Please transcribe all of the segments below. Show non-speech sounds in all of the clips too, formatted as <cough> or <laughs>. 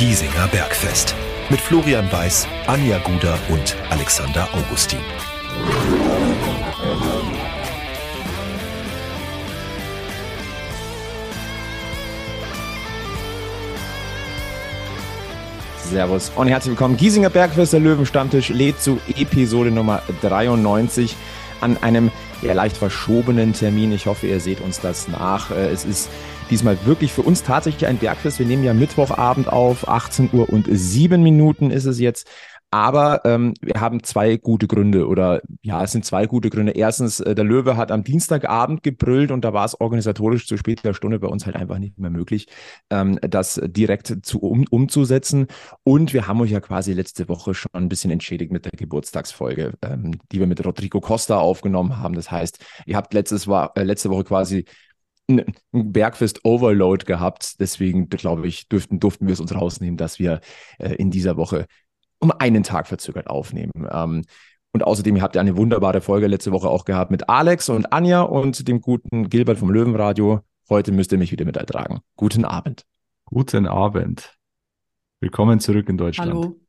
Giesinger Bergfest. Mit Florian Weiß, Anja Guder und Alexander Augustin. Servus und herzlich willkommen. Giesinger Bergfest, der Löwenstammtisch lädt zu Episode Nummer 93 an einem ja, leicht verschobenen Termin. Ich hoffe, ihr seht uns das nach. Äh, es ist diesmal wirklich für uns tatsächlich ein Bergfest. Wir nehmen ja Mittwochabend auf, 18 Uhr und 7 Minuten ist es jetzt. Aber ähm, wir haben zwei gute Gründe oder ja, es sind zwei gute Gründe. Erstens, äh, der Löwe hat am Dienstagabend gebrüllt und da war es organisatorisch zu später Stunde bei uns halt einfach nicht mehr möglich, ähm, das direkt zu um, umzusetzen. Und wir haben euch ja quasi letzte Woche schon ein bisschen entschädigt mit der Geburtstagsfolge, ähm, die wir mit Rodrigo Costa aufgenommen haben. Das heißt, ihr habt letztes war, äh, letzte Woche quasi ein Bergfest Overload gehabt. Deswegen, glaube ich, dürften, durften wir es uns rausnehmen, dass wir äh, in dieser Woche um einen Tag verzögert aufnehmen. Ähm, und außerdem habt ihr eine wunderbare Folge letzte Woche auch gehabt mit Alex und Anja und dem guten Gilbert vom Löwenradio. Heute müsst ihr mich wieder mit ertragen. Guten Abend. Guten Abend. Willkommen zurück in Deutschland. Hallo.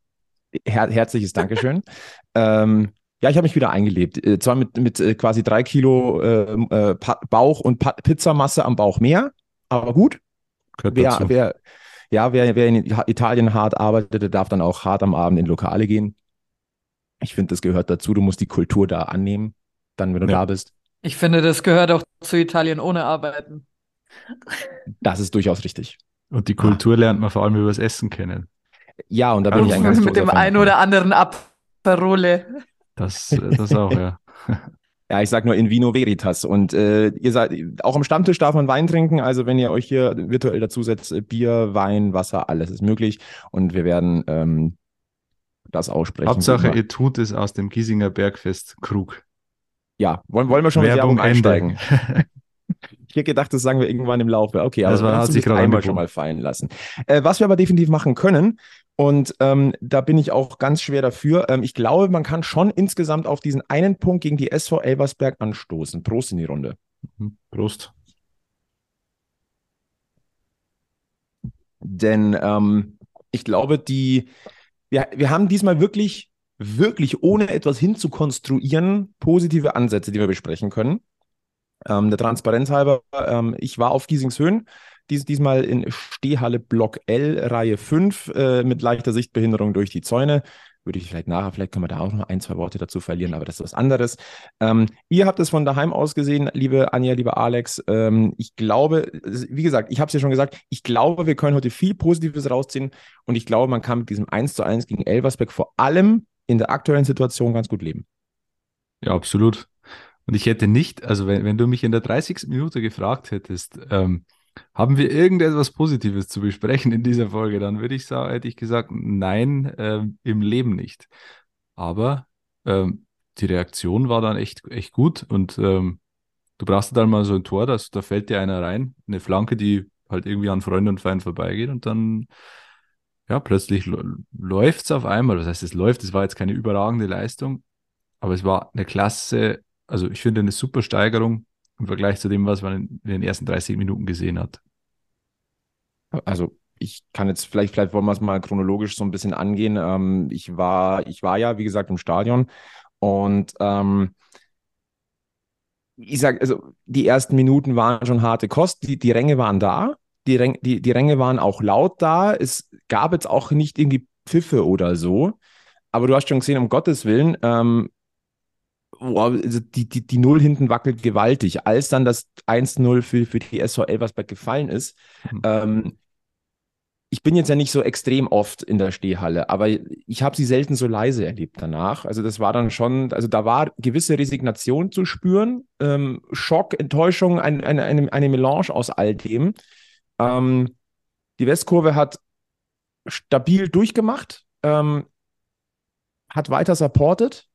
Her herzliches Dankeschön. <laughs> ähm, ja, ich habe mich wieder eingelebt. Äh, zwar mit, mit äh, quasi drei Kilo ähm, äh, Bauch und pa Pizzamasse am Bauch mehr, aber gut. Wer, wer, ja, wer, wer in Italien hart arbeitet, der darf dann auch hart am Abend in Lokale gehen. Ich finde, das gehört dazu. Du musst die Kultur da annehmen, dann, wenn du ja. da bist. Ich finde, das gehört auch zu Italien ohne Arbeiten. Das ist durchaus richtig. Und die Kultur ah. lernt man vor allem über das Essen kennen. Ja, und da bin ich ein ganz Mit dem einen oder anderen Aperole. Das, das auch, ja. <laughs> Ja, ich sag nur in Vino Veritas. Und äh, ihr seid auch am Stammtisch darf man Wein trinken. Also wenn ihr euch hier virtuell dazusetzt, Bier, Wein, Wasser, alles ist möglich. Und wir werden ähm, das aussprechen. Hauptsache, ihr tut es aus dem Giesinger Bergfest Krug. Ja, wollen, wollen wir schon Werbung mit Werbung einsteigen? <laughs> Ich hätte gedacht, das sagen wir irgendwann im Laufe. Okay, aber das war, hat sich gerade einmal schon mal fallen lassen. Äh, was wir aber definitiv machen können, und ähm, da bin ich auch ganz schwer dafür. Ähm, ich glaube, man kann schon insgesamt auf diesen einen Punkt gegen die SV Elversberg anstoßen. Prost in die Runde. Mhm. Prost. Denn ähm, ich glaube, die, wir, wir haben diesmal wirklich, wirklich ohne etwas hinzukonstruieren, positive Ansätze, die wir besprechen können. Ähm, der Transparenz halber, ähm, ich war auf Giesingshöhen dies, diesmal in Stehhalle Block L, Reihe 5, äh, mit leichter Sichtbehinderung durch die Zäune. Würde ich vielleicht nachher, vielleicht können wir da auch noch ein, zwei Worte dazu verlieren, aber das ist was anderes. Ähm, ihr habt es von daheim aus gesehen, liebe Anja, lieber Alex. Ähm, ich glaube, wie gesagt, ich habe es ja schon gesagt, ich glaube, wir können heute viel Positives rausziehen und ich glaube, man kann mit diesem 1 zu 1 gegen Elversberg vor allem in der aktuellen Situation ganz gut leben. Ja, absolut. Und ich hätte nicht, also wenn, wenn du mich in der 30. Minute gefragt hättest, ähm, haben wir irgendetwas Positives zu besprechen in dieser Folge? Dann würde ich sagen, hätte ich gesagt, nein, äh, im Leben nicht. Aber ähm, die Reaktion war dann echt, echt gut und ähm, du brauchst dann mal so ein Tor, das, da fällt dir einer rein, eine Flanke, die halt irgendwie an Freunde und Feind vorbeigeht und dann ja, plötzlich läuft es auf einmal. Das heißt, es läuft, es war jetzt keine überragende Leistung, aber es war eine klasse, also ich finde eine super Steigerung im Vergleich zu dem, was man in, den ersten 30 Minuten gesehen hat. Also ich kann jetzt vielleicht, vielleicht wollen wir es mal chronologisch so ein bisschen angehen. Ähm, ich war, ich war ja, wie gesagt, im Stadion und ähm, ich sag, also die ersten Minuten waren schon harte Kost. Die, die Ränge waren da. Die, Ränge, die, die Ränge waren auch laut da. Es gab jetzt auch nicht irgendwie Pfiffe oder so. Aber du hast schon gesehen, um Gottes Willen, ähm, boah, also die, die, die Null hinten wackelt gewaltig. Als dann das 1-0 für, für die SV Elversberg gefallen ist, mhm. ähm, ich bin jetzt ja nicht so extrem oft in der Stehhalle, aber ich habe sie selten so leise erlebt danach. Also das war dann schon, also da war gewisse Resignation zu spüren, ähm, Schock, Enttäuschung, ein, eine, eine, eine Melange aus all dem. Ähm, die Westkurve hat stabil durchgemacht, ähm, hat weiter supported,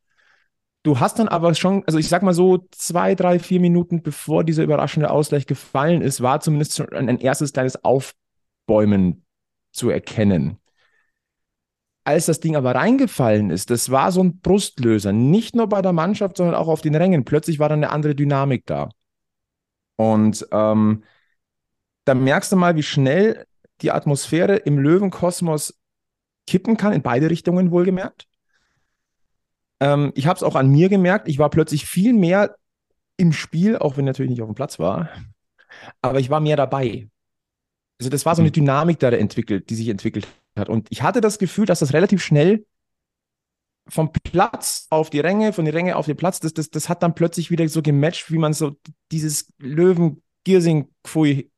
Du hast dann aber schon, also ich sag mal so, zwei, drei, vier Minuten bevor dieser überraschende Ausgleich gefallen ist, war zumindest schon ein erstes kleines Aufbäumen zu erkennen. Als das Ding aber reingefallen ist, das war so ein Brustlöser, nicht nur bei der Mannschaft, sondern auch auf den Rängen. Plötzlich war dann eine andere Dynamik da. Und ähm, da merkst du mal, wie schnell die Atmosphäre im Löwenkosmos kippen kann, in beide Richtungen wohlgemerkt. Ähm, ich habe es auch an mir gemerkt, ich war plötzlich viel mehr im Spiel, auch wenn natürlich nicht auf dem Platz war, aber ich war mehr dabei. Also das war so eine Dynamik da entwickelt, die sich entwickelt hat. Und ich hatte das Gefühl, dass das relativ schnell vom Platz auf die Ränge, von den Ränge auf den Platz, das, das, das hat dann plötzlich wieder so gematcht, wie man so dieses Löwen, Giersing, Pfui.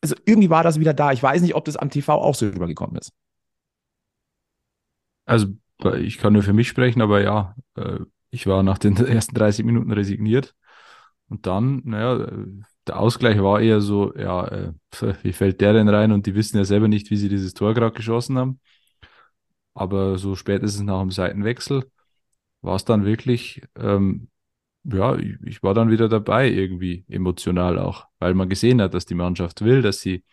Also irgendwie war das wieder da. Ich weiß nicht, ob das am TV auch so rübergekommen ist. Also ich kann nur für mich sprechen, aber ja, äh, ich war nach den <laughs> ersten 30 Minuten resigniert. Und dann, naja, der Ausgleich war eher so, ja, äh, <laughs> wie fällt der denn rein? Und die wissen ja selber nicht, wie sie dieses Tor gerade geschossen haben. Aber so spätestens nach dem Seitenwechsel war es dann wirklich, ähm, ja, ich, ich war dann wieder dabei irgendwie, emotional auch, weil man gesehen hat, dass die Mannschaft will, dass sie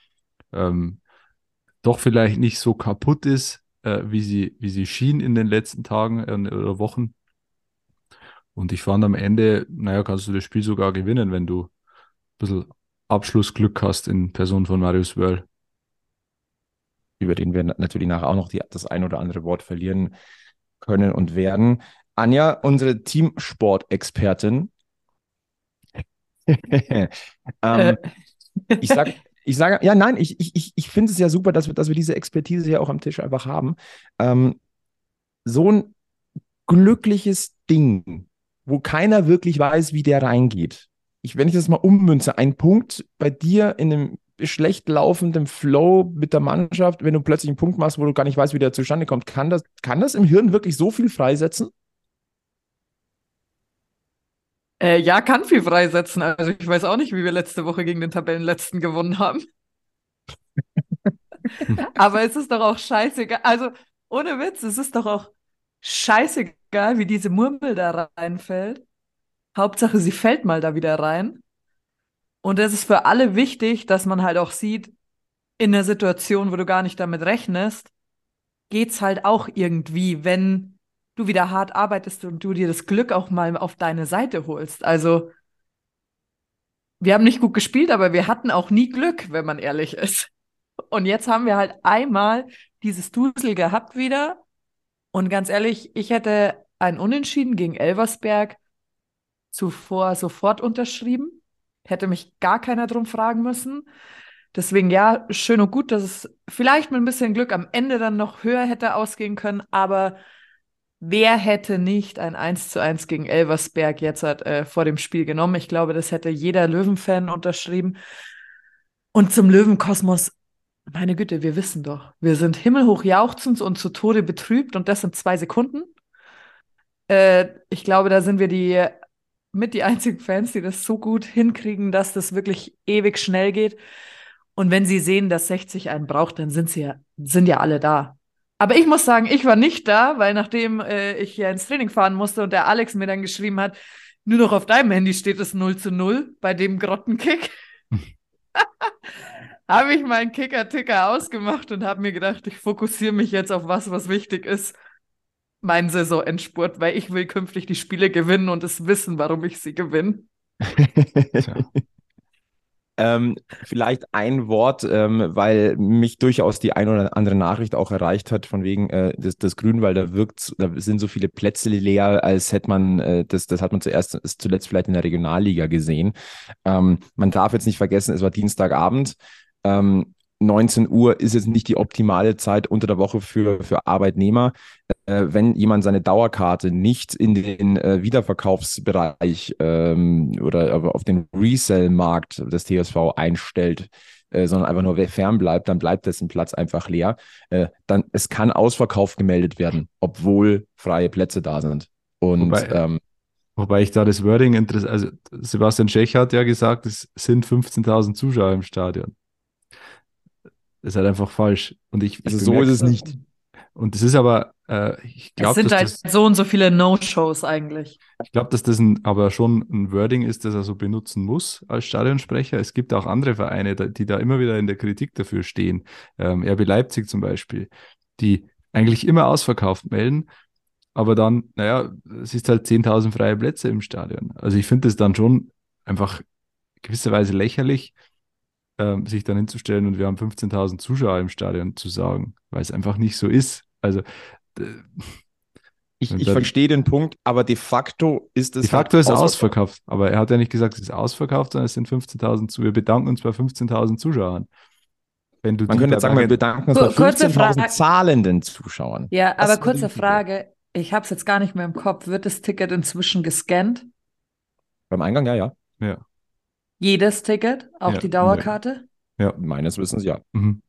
ähm, doch vielleicht nicht so kaputt ist, äh, wie, sie, wie sie schien in den letzten Tagen äh, oder Wochen. Und ich fand am Ende, naja, kannst du das Spiel sogar gewinnen, wenn du ein bisschen Abschlussglück hast in Person von Marius Wörl über den wir natürlich nachher auch noch die, das ein oder andere Wort verlieren können und werden. Anja, unsere Teamsport-Expertin. <laughs> <laughs> ähm, äh. ich sage, ich sage, ja, nein, ich, ich, ich finde es ja super, dass wir, dass wir diese Expertise ja auch am Tisch einfach haben. Ähm, so ein glückliches Ding, wo keiner wirklich weiß, wie der reingeht. Ich, wenn ich das mal ummünze, ein Punkt bei dir in einem schlecht laufendem Flow mit der Mannschaft, wenn du plötzlich einen Punkt machst, wo du gar nicht weißt, wie der zustande kommt, kann das, kann das im Hirn wirklich so viel freisetzen? Äh, ja, kann viel freisetzen. Also ich weiß auch nicht, wie wir letzte Woche gegen den Tabellenletzten gewonnen haben. <laughs> Aber es ist doch auch scheißegal. Also ohne Witz, es ist doch auch scheißegal, wie diese Murmel da reinfällt. Hauptsache, sie fällt mal da wieder rein. Und es ist für alle wichtig, dass man halt auch sieht, in der Situation, wo du gar nicht damit rechnest, geht's halt auch irgendwie, wenn du wieder hart arbeitest und du dir das Glück auch mal auf deine Seite holst. Also, wir haben nicht gut gespielt, aber wir hatten auch nie Glück, wenn man ehrlich ist. Und jetzt haben wir halt einmal dieses Dusel gehabt wieder. Und ganz ehrlich, ich hätte ein Unentschieden gegen Elversberg zuvor sofort unterschrieben hätte mich gar keiner drum fragen müssen. Deswegen ja, schön und gut, dass es vielleicht mit ein bisschen Glück am Ende dann noch höher hätte ausgehen können, aber wer hätte nicht ein 1 zu 1 gegen Elversberg jetzt äh, vor dem Spiel genommen? Ich glaube, das hätte jeder Löwenfan unterschrieben. Und zum Löwenkosmos, meine Güte, wir wissen doch, wir sind himmelhoch jauchzend und zu Tode betrübt und das in zwei Sekunden. Äh, ich glaube, da sind wir die mit die einzigen Fans, die das so gut hinkriegen, dass das wirklich ewig schnell geht. Und wenn sie sehen, dass 60 einen braucht, dann sind sie ja, sind ja alle da. Aber ich muss sagen, ich war nicht da, weil nachdem äh, ich hier ins Training fahren musste und der Alex mir dann geschrieben hat, nur noch auf deinem Handy steht es 0 zu 0 bei dem Grottenkick, <laughs> habe ich meinen Kicker-Ticker ausgemacht und habe mir gedacht, ich fokussiere mich jetzt auf was, was wichtig ist mein Saisonendspurt, weil ich will künftig die Spiele gewinnen und es wissen, warum ich sie gewinne. <laughs> ähm, vielleicht ein Wort, ähm, weil mich durchaus die ein oder andere Nachricht auch erreicht hat, von wegen äh, das, das Grünwalder wirkt, da sind so viele Plätze leer, als hätte man, äh, das, das hat man zuerst, zuletzt vielleicht in der Regionalliga gesehen. Ähm, man darf jetzt nicht vergessen, es war Dienstagabend. Ähm, 19 Uhr ist jetzt nicht die optimale Zeit unter der Woche für, für Arbeitnehmer. Äh, wenn jemand seine Dauerkarte nicht in den äh, Wiederverkaufsbereich ähm, oder auf den Resell-Markt des TSV einstellt, äh, sondern einfach nur fern bleibt, dann bleibt dessen Platz einfach leer. Äh, dann es kann Ausverkauf gemeldet werden, obwohl freie Plätze da sind. Und wobei, ähm, wobei ich da das Wording interessiert, also Sebastian Schech hat ja gesagt, es sind 15.000 Zuschauer im Stadion. Das ist halt einfach falsch. Und ich, also ich so ist es nicht. Und es ist aber, äh, ich glaube, es sind halt das, so und so viele No-Shows eigentlich. Ich glaube, dass das ein, aber schon ein Wording ist, das er so benutzen muss als Stadionsprecher. Es gibt auch andere Vereine, die da immer wieder in der Kritik dafür stehen. Ähm, RB Leipzig zum Beispiel, die eigentlich immer ausverkauft melden, aber dann, naja, es ist halt 10.000 freie Plätze im Stadion. Also ich finde das dann schon einfach gewisserweise lächerlich, ähm, sich dann hinzustellen und wir haben 15.000 Zuschauer im Stadion zu sagen, weil es einfach nicht so ist. Also ich, ich verstehe den Punkt, aber de facto ist es. de facto halt ist ausverkauft, aber er hat ja nicht gesagt, es ist ausverkauft, sondern es sind 15.000 zu. Wir bedanken uns bei 15.000 Zuschauern. Wenn du Man könnte jetzt sagen, wir bedanken uns Kur- bei kurze 15.000 Frage. zahlenden Zuschauern. Ja, Das aber kurze Frage. Ich habe es jetzt gar nicht mehr im Kopf. Wird das Ticket inzwischen gescannt? Beim Eingang, ja, ja. Ja. Jedes Ticket? Auch Ja, die Dauerkarte? Meines Wissens, ja. Mhm.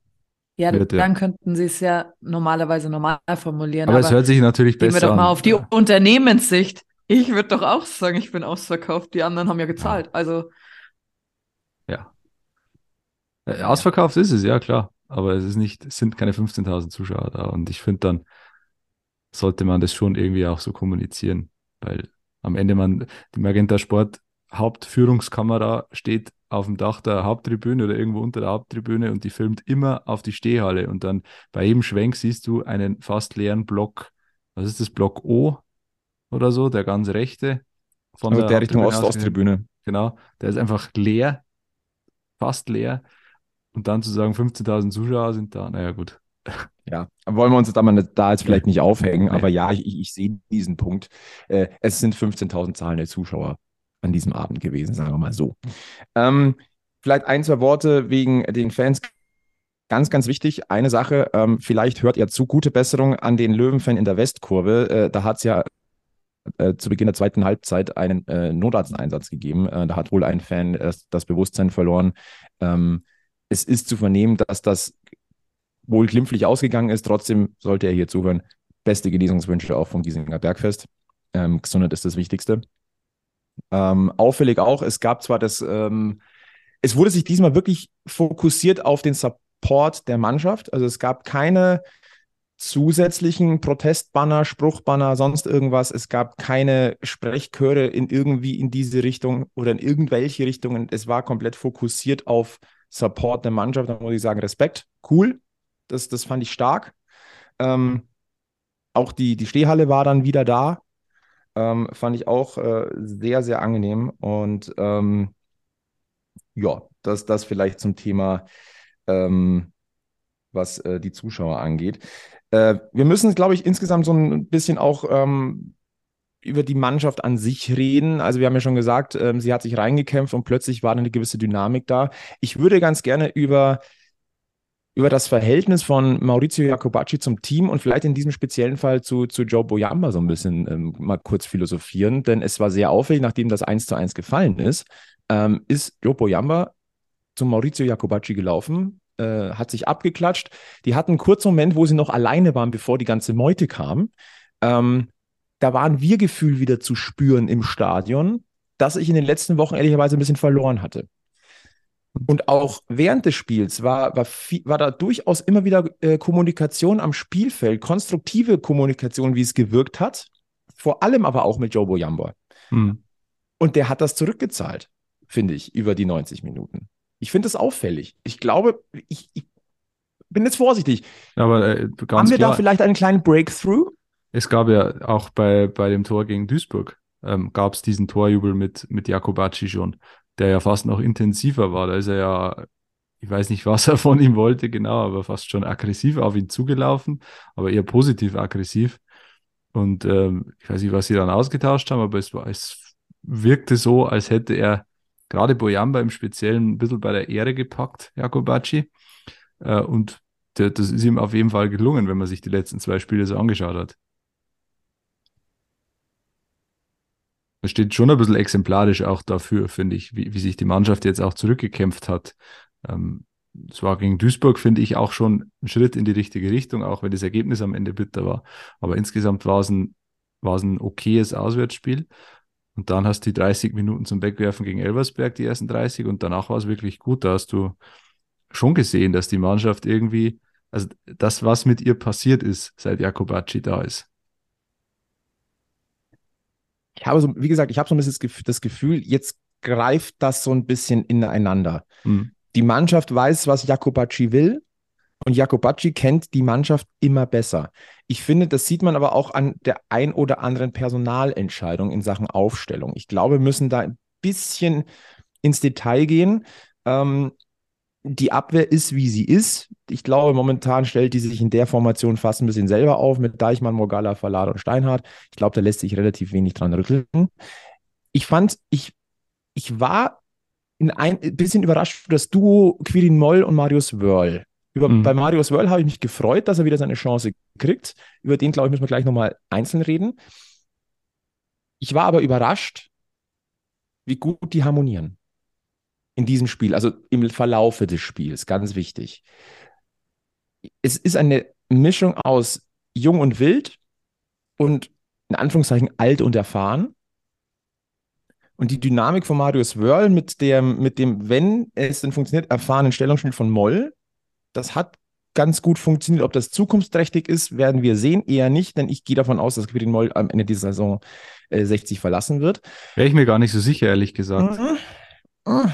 Ja, Wird, ja. dann könnten sie es ja normalerweise normal formulieren. Aber, Aber, es hört sich natürlich gehen wir besser doch mal an. auf die Unternehmenssicht. Ich würde doch auch sagen, ich bin ausverkauft. Die anderen haben ja gezahlt. Also, Ja. Äh, Ausverkauft ist es, ja klar. Aber es ist nicht, es sind keine 15.000 Zuschauer da. Und ich finde dann, sollte man das schon irgendwie auch so kommunizieren. Weil am Ende man, die Magenta Sport Hauptführungskamera steht auf dem Dach der Haupttribüne oder irgendwo unter der Haupttribüne und die filmt immer auf die Stehhalle. Und dann bei jedem Schwenk siehst du einen fast leeren Block. Was ist das? Block O oder so, der ganz rechte. Von Also der Richtung Haupttribüne aus. Ost-Osttribüne. Genau, der ist einfach leer, fast leer. Und dann zu sagen, 15.000 Zuschauer sind da, naja, gut. Ja, wollen wir uns da, mal nicht, da jetzt vielleicht nicht aufhängen, aber ja, ich, ich, ich sehe diesen Punkt. Äh, es sind 15.000 zahlende Zuschauer an diesem Abend gewesen, sagen wir mal so. Ähm, vielleicht ein, zwei Worte wegen den Fans. Ganz, ganz wichtig, eine Sache, ähm, vielleicht hört ihr zu, gute Besserung an den Löwenfan in der Westkurve. Äh, da hat es ja äh, zu Beginn der zweiten Halbzeit einen äh, Notarzteinsatz gegeben. Äh, da hat wohl ein Fan äh, das Bewusstsein verloren. Ähm, es ist zu vernehmen, dass das wohl glimpflich ausgegangen ist. Trotzdem sollte er hier zuhören. Beste Genesungswünsche auch vom Giesinger Bergfest. Ähm, Gesundheit ist das Wichtigste. Ähm, auffällig auch, es gab zwar das, ähm, es wurde sich diesmal wirklich fokussiert auf den Support der Mannschaft. Also es gab keine zusätzlichen Protestbanner, Spruchbanner, sonst irgendwas. Es gab keine Sprechchöre in irgendwie in diese Richtung oder in irgendwelche Richtungen. Es war komplett fokussiert auf Support der Mannschaft. Da muss ich sagen, Respekt, cool. Das, das fand ich stark. Ähm, auch die, die Stehhalle war dann wieder da. Ähm, fand ich auch äh, sehr, sehr angenehm. Und ähm, ja, das, das vielleicht zum Thema, ähm, was äh, die Zuschauer angeht. Äh, wir müssen, glaube ich, insgesamt so ein bisschen auch ähm, über die Mannschaft an sich reden. Also wir haben ja schon gesagt, ähm, sie hat sich reingekämpft und plötzlich war eine gewisse Dynamik da. Ich würde ganz gerne über, über das Verhältnis von Maurizio Jacobacci zum Team und vielleicht in diesem speziellen Fall zu, zu Joe Boyamba so ein bisschen ähm, mal kurz philosophieren, denn es war sehr auffällig, nachdem das 1 zu 1 gefallen ist, ähm, ist Joe Boyamba zu Maurizio Jacobacci gelaufen, äh, hat sich abgeklatscht. Die hatten einen kurzen Moment, wo sie noch alleine waren, bevor die ganze Meute kam. Ähm, da war ein Wir-Gefühl wieder zu spüren im Stadion, das ich in den letzten Wochen ehrlicherweise ein bisschen verloren hatte. Und auch während des Spiels war, war, war da durchaus immer wieder äh, Kommunikation am Spielfeld, konstruktive Kommunikation, wie es gewirkt hat. Vor allem aber auch mit Joe Boyamba. Hm. Und der hat das zurückgezahlt, finde ich, über die 90 Minuten. Ich finde das auffällig. Ich glaube, ich, ich bin jetzt vorsichtig. Aber äh, Haben wir klar, da vielleicht einen kleinen Breakthrough? es gab ja auch bei, bei dem Tor gegen Duisburg, ähm, gab es diesen Torjubel mit, mit Jakobacci schon, der ja fast noch intensiver war. Da ist er ja, ich weiß nicht, was er von ihm wollte, genau, aber fast schon aggressiv auf ihn zugelaufen, aber eher positiv aggressiv. Und ähm, ich weiß nicht, was sie dann ausgetauscht haben, aber es, war, es wirkte so, als hätte er gerade Boyamba im Speziellen ein bisschen bei der Ehre gepackt, Jakobacci. Äh, und der, das ist ihm auf jeden Fall gelungen, wenn man sich die letzten zwei Spiele so angeschaut hat. Das steht schon ein bisschen exemplarisch auch dafür, finde ich, wie, wie sich die Mannschaft jetzt auch zurückgekämpft hat. Ähm, es war gegen Duisburg, finde ich, auch schon ein Schritt in die richtige Richtung, auch wenn das Ergebnis am Ende bitter war. Aber insgesamt war es ein, war es ein okayes Auswärtsspiel. Und dann hast du die 30 Minuten zum Wegwerfen gegen Elversberg, die ersten 30, und danach war es wirklich gut. Da hast du schon gesehen, dass die Mannschaft irgendwie, also das, was mit ihr passiert ist, seit Jakobacci da ist. Ich habe so, wie gesagt, ich habe so ein bisschen das Gef- das Gefühl, jetzt greift das so ein bisschen ineinander. Hm. Die Mannschaft weiß, was Jakobacci will und Jakobacci kennt die Mannschaft immer besser. Ich finde, das sieht man aber auch an der ein oder anderen Personalentscheidung in Sachen Aufstellung. Ich glaube, wir müssen da ein bisschen ins Detail gehen. Ähm, die Abwehr ist, wie sie ist. Ich glaube, momentan stellt die sich in der Formation fast ein bisschen selber auf mit Deichmann, Morgalla, Verlad und Steinhardt. Ich glaube, da lässt sich relativ wenig dran rütteln. Ich fand, ich, ich war in ein bisschen überrascht über das Duo Quirin Moll und Marius Wörl. Über, mhm. Bei Marius Wörl habe ich mich gefreut, dass er wieder seine Chance kriegt. Über den, glaube ich, müssen wir gleich nochmal einzeln reden. Ich war aber überrascht, wie gut die harmonieren in diesem Spiel, also im Verlaufe des Spiels, ganz wichtig. Es ist eine Mischung aus jung und wild und in Anführungszeichen alt und erfahren. Und die Dynamik von Marius Wörl mit, der, mit dem, wenn es denn funktioniert, erfahrenen Stellungsspiel von Moll, das hat ganz gut funktioniert. Ob das zukunftsträchtig ist, werden wir sehen. Eher nicht, denn ich gehe davon aus, dass Quirin Moll am Ende dieser Saison äh, 60 verlassen wird. Wäre ich mir gar nicht so sicher, ehrlich gesagt. Mhm. Mhm.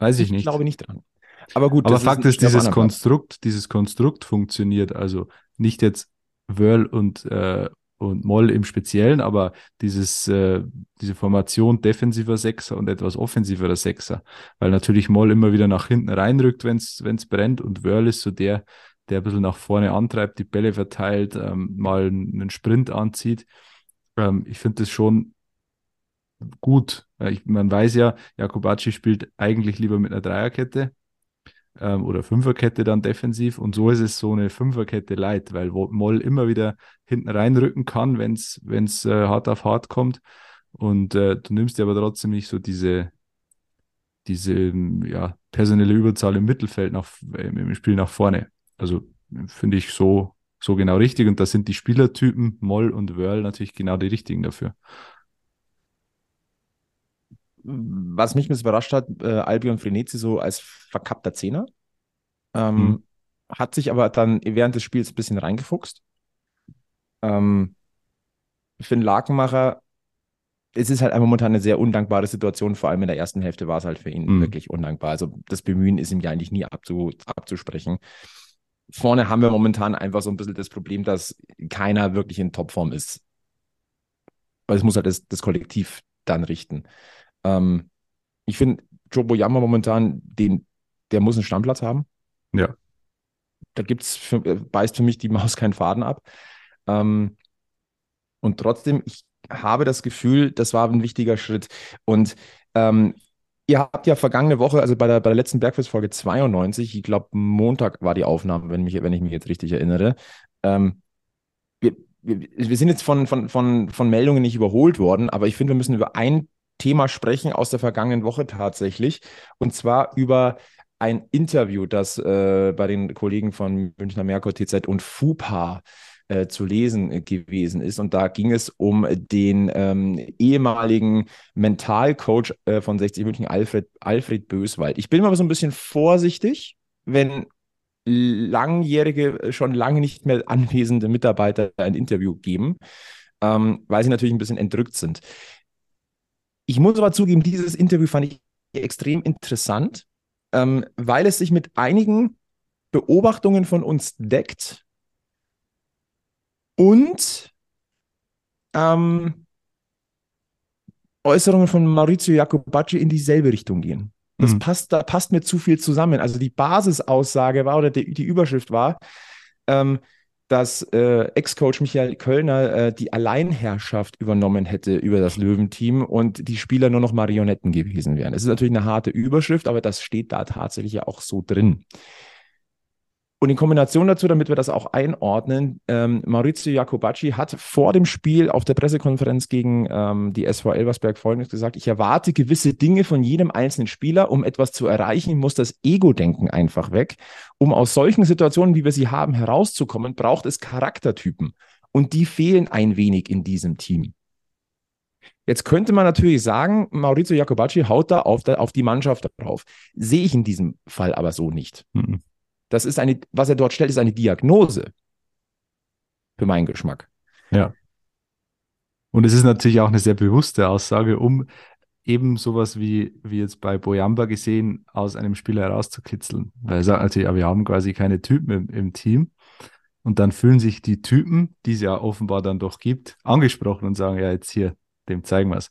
Weiß ich, ich nicht. Ich glaube nicht dran. Aber gut. Aber Fakt ist, dieses Konstrukt, dieses Konstrukt funktioniert. Also nicht jetzt Wörl und, äh, und Moll im Speziellen, aber dieses, äh, diese Formation defensiver Sechser und etwas offensiverer Sechser. Weil natürlich Moll immer wieder nach hinten reinrückt, wenn es brennt und Wörl ist so der, der ein bisschen nach vorne antreibt, die Bälle verteilt, ähm, mal einen Sprint anzieht. Ähm, ich finde das schon gut. Ich, man weiß ja, Jakobacci spielt eigentlich lieber mit einer Dreierkette ähm, oder Fünferkette dann defensiv und so ist es so eine Fünferkette leid, weil Moll immer wieder hinten reinrücken kann, wenn es äh, hart auf hart kommt und äh, du nimmst dir aber trotzdem nicht so diese diese ja, personelle Überzahl im Mittelfeld nach, im Spiel nach vorne. Also finde ich so, so genau richtig. Und da sind die Spielertypen Moll und Wörl natürlich genau die richtigen dafür was mich ein bisschen überrascht hat, äh, Albion Frenetzi so als verkappter Zehner. Ähm, mhm. Hat sich aber dann während des Spiels ein bisschen reingefuchst. Ähm, Finn Lakenmacher, es ist halt momentan eine sehr undankbare Situation, vor allem in der ersten Hälfte war es halt für ihn mhm. wirklich undankbar. Also das Bemühen ist ihm ja eigentlich nie abzu, abzusprechen. Vorne haben wir momentan einfach so ein bisschen das Problem, dass keiner wirklich in Topform ist. Weil es muss halt das, das Kollektiv dann richten. Ähm, ich finde, Joe Boyama momentan, den, der muss einen Stammplatz haben. Ja. Da gibt's für, äh, beißt für mich die Maus keinen Faden ab. Ähm, und trotzdem, ich habe das Gefühl, das war ein wichtiger Schritt. Und ähm, ihr habt ja vergangene Woche, also bei der, bei der letzten Bergfest-Folge 92, ich glaube, Montag war die Aufnahme, wenn, mich, wenn ich mich jetzt richtig erinnere. Ähm, wir, wir, wir, sind jetzt von, von, von, von Meldungen nicht überholt worden, aber ich finde, wir müssen über ein Thema sprechen aus der vergangenen Woche tatsächlich. Und zwar über ein Interview, das äh, bei den Kollegen von Münchner Merkur, TZ und FUPA äh, zu lesen äh, gewesen ist. Und da ging es um den ähm, ehemaligen Mentalcoach äh, von 60 München, Alfred, Alfred Böswald. Ich bin mal so ein bisschen vorsichtig, wenn langjährige, äh, schon lange nicht mehr anwesende Mitarbeiter ein Interview geben, ähm, weil sie natürlich ein bisschen entrückt sind. Ich muss aber zugeben, dieses Interview fand ich extrem interessant, ähm, weil es sich mit einigen Beobachtungen von uns deckt und ähm, Äußerungen von Maurizio Jacobacci in dieselbe Richtung gehen. Das mhm. passt, da passt mir zu viel zusammen. Also die Basisaussage war oder die, die Überschrift war, ähm, dass äh, Ex-Coach Michael Kölner äh, die Alleinherrschaft übernommen hätte über das Löwenteam und die Spieler nur noch Marionetten gewesen wären. Es ist natürlich eine harte Überschrift, aber das steht da tatsächlich ja auch so drin. Und in Kombination dazu, damit wir das auch einordnen, ähm, Maurizio Jacobacci hat vor dem Spiel auf der Pressekonferenz gegen ähm, die SV Elversberg Folgendes gesagt, ich erwarte gewisse Dinge von jedem einzelnen Spieler. Um etwas zu erreichen, muss das Ego-Denken einfach weg. Um aus solchen Situationen, wie wir sie haben, herauszukommen, braucht es Charaktertypen. Und die fehlen ein wenig in diesem Team. Jetzt könnte man natürlich sagen, Maurizio Jacobacci haut da auf, der, auf die Mannschaft drauf. Sehe ich in diesem Fall aber so nicht. Mhm. Das ist eine, was er dort stellt, ist eine Diagnose. Für meinen Geschmack. Ja. Und es ist natürlich auch eine sehr bewusste Aussage, um eben sowas wie, wie jetzt bei Boyamba gesehen, aus einem Spieler herauszukitzeln. Weil er sagt natürlich, ja, wir haben quasi keine Typen im, im Team. Und dann fühlen sich die Typen, die es ja offenbar dann doch gibt, angesprochen und sagen, ja, jetzt hier, dem zeigen wir es.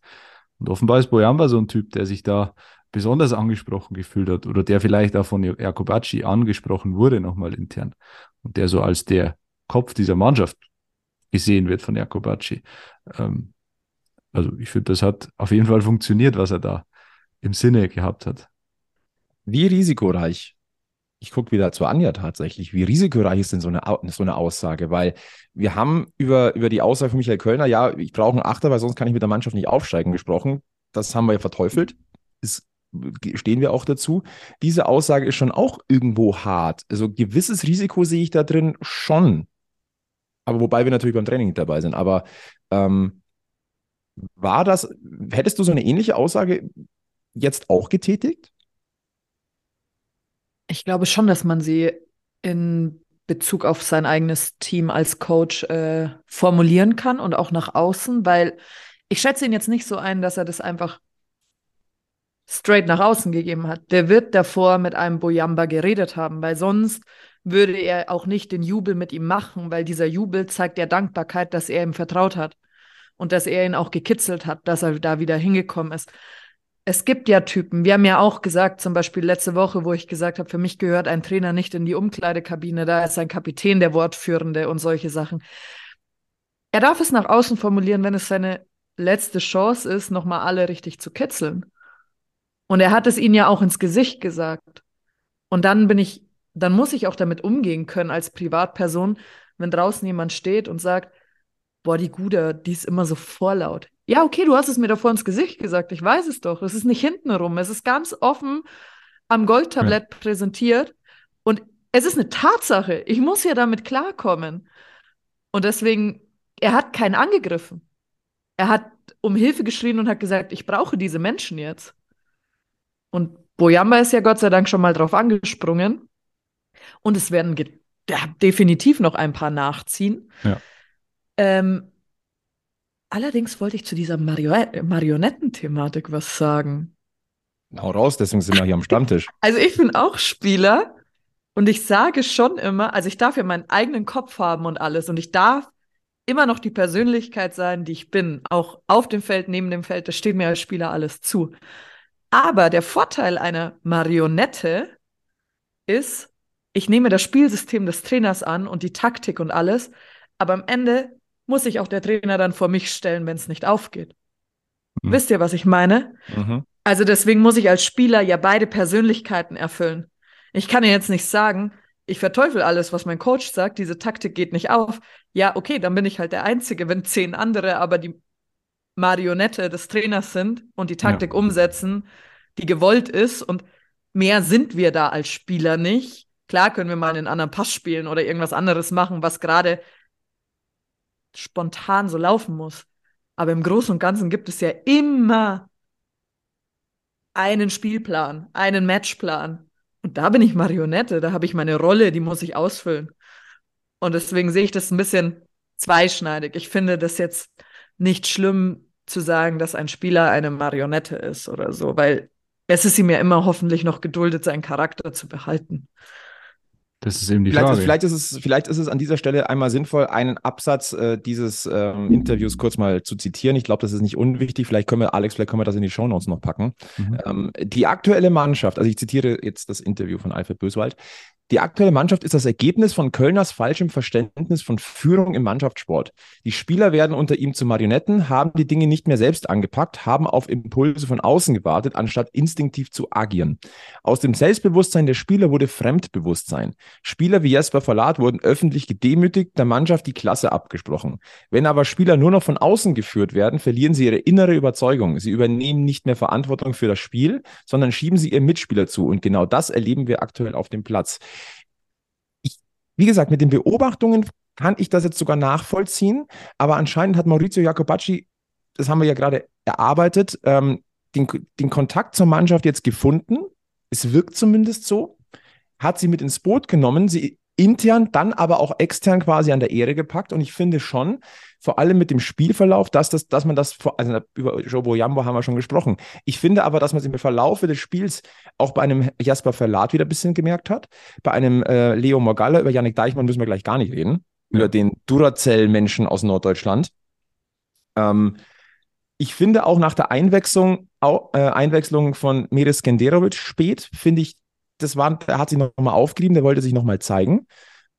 Und offenbar ist Boyamba so ein Typ, der sich da besonders angesprochen gefühlt hat oder der vielleicht auch von Jakobacci angesprochen wurde, nochmal intern und der so als der Kopf dieser Mannschaft gesehen wird von Jakobacci. Ähm, also ich finde, das hat auf jeden Fall funktioniert, was er da im Sinne gehabt hat. Wie risikoreich ich gucke wieder zu Anja tatsächlich, wie risikoreich ist denn so eine, so eine Aussage? Weil wir haben über, über die Aussage von Michael Kölner, ja, ich brauche einen Achter, weil sonst kann ich mit der Mannschaft nicht aufsteigen, gesprochen. Das haben wir ja verteufelt. Ist, stehen wir auch dazu. Diese Aussage ist schon auch irgendwo hart. Also gewisses Risiko sehe ich da drin schon. Aber wobei wir natürlich beim Training dabei sind. Aber ähm, war das, hättest du so eine ähnliche Aussage jetzt auch getätigt? Ich glaube schon, dass man sie in Bezug auf sein eigenes Team als Coach äh, formulieren kann und auch nach außen, weil ich schätze ihn jetzt nicht so ein, dass er das einfach straight nach außen gegeben hat. Der wird davor mit einem Boyamba geredet haben, weil sonst würde er auch nicht den Jubel mit ihm machen, weil dieser Jubel zeigt der Dankbarkeit, dass er ihm vertraut hat und dass er ihn auch gekitzelt hat, dass er da wieder hingekommen ist es gibt ja Typen. Wir haben ja auch gesagt, zum Beispiel letzte Woche, wo ich gesagt habe, für mich gehört ein Trainer nicht in die Umkleidekabine, da ist ein Kapitän der Wortführende und solche Sachen. Er darf es nach außen formulieren, wenn es seine letzte Chance ist, nochmal alle richtig zu kitzeln. Und er hat es ihnen ja auch ins Gesicht gesagt. Und dann bin ich, dann muss ich auch damit umgehen können als Privatperson, wenn draußen jemand steht und sagt, boah, die Gude, die ist immer so vorlaut. Ja, okay, du hast es mir davor ins Gesicht gesagt. Ich weiß es doch. Es ist nicht hintenrum. Es ist ganz offen am Goldtablett ja. präsentiert. Und es ist eine Tatsache. Ich muss ja damit klarkommen. Und deswegen, er hat keinen angegriffen. Er hat um Hilfe geschrien und hat gesagt, ich brauche diese Menschen jetzt. Und Boyamba ist ja Gott sei Dank schon mal drauf angesprungen. Und es werden definitiv noch ein paar nachziehen. Ja. Ähm, Allerdings wollte ich zu dieser Mario Marionettenthematik was sagen. Hau raus, deswegen sind wir hier am Stammtisch. <laughs> Also ich bin auch Spieler und ich sage schon immer, also ich darf ja meinen eigenen Kopf haben und alles und ich darf immer noch die Persönlichkeit sein, die ich bin, auch auf dem Feld, neben dem Feld, das steht mir als Spieler alles zu. Aber der Vorteil einer Marionette ist, ich nehme das Spielsystem des Trainers an und die Taktik und alles, aber am Ende muss sich auch der Trainer dann vor mich stellen, wenn es nicht aufgeht. Mhm. Wisst ihr, was ich meine? Mhm. Also deswegen muss ich als Spieler ja beide Persönlichkeiten erfüllen. Ich kann ja jetzt nicht sagen, ich verteufel alles, was mein Coach sagt, diese Taktik geht nicht auf. Ja, okay, dann bin ich halt der Einzige, wenn zehn andere aber die Marionette des Trainers sind und die Taktik ja. umsetzen, die gewollt ist und mehr sind wir da als Spieler nicht. Klar können wir mal einen anderen Pass spielen oder irgendwas anderes machen, was gerade spontan so laufen muss. Aber im Großen und Ganzen gibt es ja immer einen Spielplan, einen Matchplan. Und da bin ich Marionette, da habe ich meine Rolle, die muss ich ausfüllen. Und deswegen sehe ich das ein bisschen zweischneidig. Ich finde das jetzt nicht schlimm zu sagen, dass ein Spieler eine Marionette ist oder so, weil es ist ihm ja immer hoffentlich noch geduldet, seinen Charakter zu behalten. Das ist eben die vielleicht Frage. Ist, vielleicht, ist es, vielleicht ist es an dieser Stelle einmal sinnvoll, einen Absatz äh, dieses ähm, Interviews kurz mal zu zitieren. Ich glaube, das ist nicht unwichtig. Vielleicht können wir, Alex, vielleicht können wir das in die Shownotes noch packen. Mhm. Ähm, die aktuelle Mannschaft, also ich zitiere jetzt das Interview von Alfred Böswald, die aktuelle Mannschaft ist das Ergebnis von Kölners falschem Verständnis von Führung im Mannschaftssport. Die Spieler werden unter ihm zu Marionetten, haben die Dinge nicht mehr selbst angepackt, haben auf Impulse von außen gewartet, anstatt instinktiv zu agieren. Aus dem Selbstbewusstsein der Spieler wurde Fremdbewusstsein. Spieler wie Jesper Verlat wurden öffentlich gedemütigt, der Mannschaft die Klasse abgesprochen. Wenn aber Spieler nur noch von außen geführt werden, verlieren sie ihre innere Überzeugung. Sie übernehmen nicht mehr Verantwortung für das Spiel, sondern schieben sie ihren Mitspieler zu. Und genau das erleben wir aktuell auf dem Platz. Wie gesagt, mit den Beobachtungen kann ich das jetzt sogar nachvollziehen, aber anscheinend hat Maurizio Jacobacci, das haben wir ja gerade erarbeitet, ähm, den, den Kontakt zur Mannschaft jetzt gefunden. Es wirkt zumindest so. Hat sie mit ins Boot genommen, sie intern, dann aber auch extern quasi an der Ehre gepackt. Und ich finde schon, vor allem mit dem Spielverlauf, dass, das, dass man das, also über Jobo Jambo haben wir schon gesprochen. Ich finde aber, dass man es im Verlauf des Spiels auch bei einem Jasper Verlat wieder ein bisschen gemerkt hat. Bei einem äh, Leo Morgalla, über Yannick Deichmann müssen wir gleich gar nicht reden. Ja. Über den Duracell-Menschen aus Norddeutschland. Ähm, Ich finde auch nach der Einwechslung, äh, Einwechslung von Miris Genderovic spät, finde ich, das war, der hat sich nochmal aufgerieben, der wollte sich nochmal zeigen.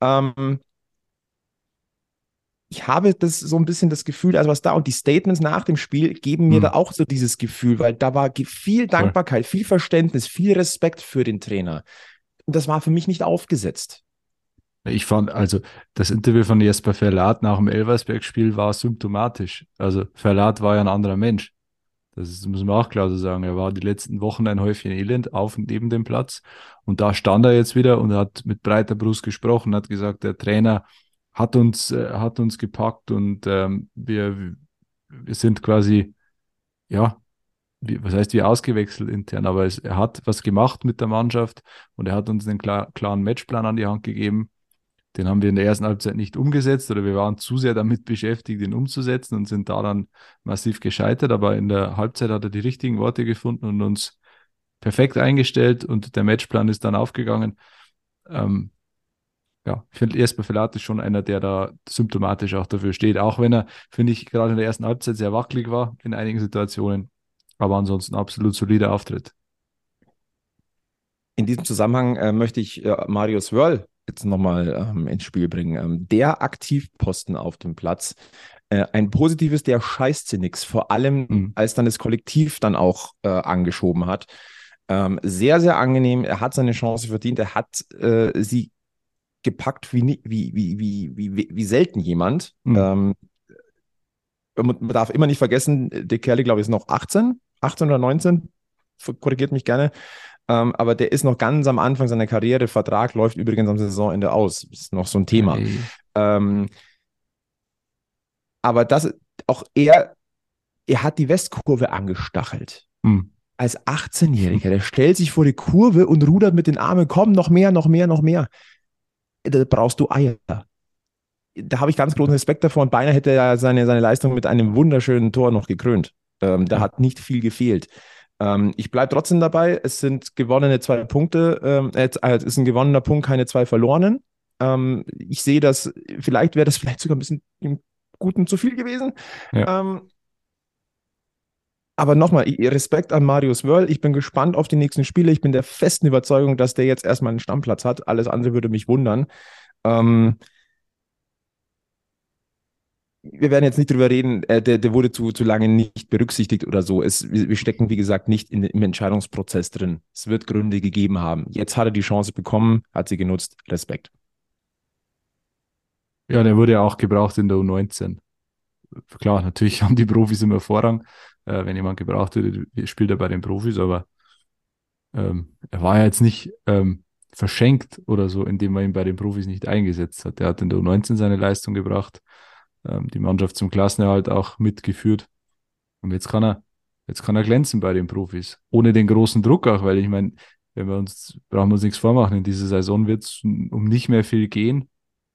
Ähm, ich habe das so ein bisschen das Gefühl, also was da und die Statements nach dem Spiel geben mir Hm. da auch so dieses Gefühl, weil da war viel Dankbarkeit, viel Verständnis, viel Respekt für den Trainer. Und das war für mich nicht aufgesetzt. Ich fand, also das Interview von Jesper Verlat nach dem Elversberg-Spiel war symptomatisch. Also Verlat war ja ein anderer Mensch. Das ist, muss man auch klar so sagen. Er war die letzten Wochen ein Häufchen Elend auf und neben dem Platz. Und da stand er jetzt wieder und hat mit breiter Brust gesprochen, hat gesagt, der Trainer hat uns, äh, hat uns gepackt und ähm, wir, wir sind quasi, ja, wie, was heißt wie ausgewechselt intern, aber es, er hat was gemacht mit der Mannschaft und er hat uns einen klar, klaren Matchplan an die Hand gegeben. Den haben wir in der ersten Halbzeit nicht umgesetzt oder wir waren zu sehr damit beschäftigt, ihn umzusetzen und sind daran massiv gescheitert. Aber in der Halbzeit hat er die richtigen Worte gefunden und uns perfekt eingestellt und der Matchplan ist dann aufgegangen. Ähm, ja, ich finde, Jesper Verlat ist schon einer, der da symptomatisch auch dafür steht, auch wenn er, finde ich, gerade in der ersten Halbzeit sehr wackelig war in einigen Situationen, aber ansonsten absolut solider Auftritt. In diesem Zusammenhang äh, möchte ich äh, Marius Wörl jetzt nochmal ähm, ins Spiel bringen. Ähm, der Aktivposten auf dem Platz, äh, ein positives, der scheißt sie nix, vor allem Mhm. als dann das Kollektiv dann auch äh, angeschoben hat. Ähm, sehr, sehr angenehm. Er hat seine Chance verdient. Er hat äh, sie gepackt wie, wie, wie, wie, wie, wie, selten jemand. Mhm. Ähm, man darf immer nicht vergessen, der Kerl, glaube ich, ist noch 18, 18 oder 19, korrigiert mich gerne. Ähm, aber der ist noch ganz am Anfang seiner Karriere. Vertrag läuft übrigens am Saisonende aus. Ist noch so ein Thema. Ey, Ähm, aber das, auch er, er hat die Westkurve angestachelt. hm. Als 18-Jähriger, der stellt sich vor die Kurve und rudert mit den Armen, komm, noch mehr, noch mehr, noch mehr. Da brauchst du Eier. Da habe ich ganz großen Respekt davor und beinahe hätte er seine, seine Leistung mit einem wunderschönen Tor noch gekrönt. Ähm, da hat nicht viel gefehlt. Ähm, ich bleibe trotzdem dabei. Es sind gewonnene zwei Punkte. Ähm, äh, es ist ein gewonnener Punkt, keine zwei verlorenen. Ähm, ich sehe das, vielleicht wäre das <laughs> vielleicht sogar ein bisschen im Guten zu viel gewesen. Ja. Ähm, aber nochmal, Respekt an Marius Wörl. Ich bin gespannt auf die nächsten Spiele. Ich bin der festen Überzeugung, dass der jetzt erstmal einen Stammplatz hat. Alles andere würde mich wundern. Ähm, wir werden jetzt nicht drüber reden, äh, der, der wurde zu, zu lange nicht berücksichtigt oder so. Es, wir, wir stecken, wie gesagt, nicht in, im Entscheidungsprozess drin. Es wird Gründe gegeben haben. Jetzt hat er die Chance bekommen, hat sie genutzt. Respekt. Ja, der wurde ja auch gebraucht in der U19. Klar, natürlich haben die Profis immer Vorrang. Äh, wenn jemand gebraucht wird, spielt er bei den Profis, aber ähm, er war ja jetzt nicht ähm, verschenkt oder so, indem man ihn bei den Profis nicht eingesetzt hat. Er hat in der U19 seine Leistung gebracht, ähm, die Mannschaft zum Klassenerhalt auch mitgeführt. Und jetzt kann er, jetzt kann er glänzen bei den Profis. Ohne den großen Druck auch, weil ich meine, wenn wir uns, brauchen wir uns nichts vormachen, in dieser Saison wird es um nicht mehr viel gehen.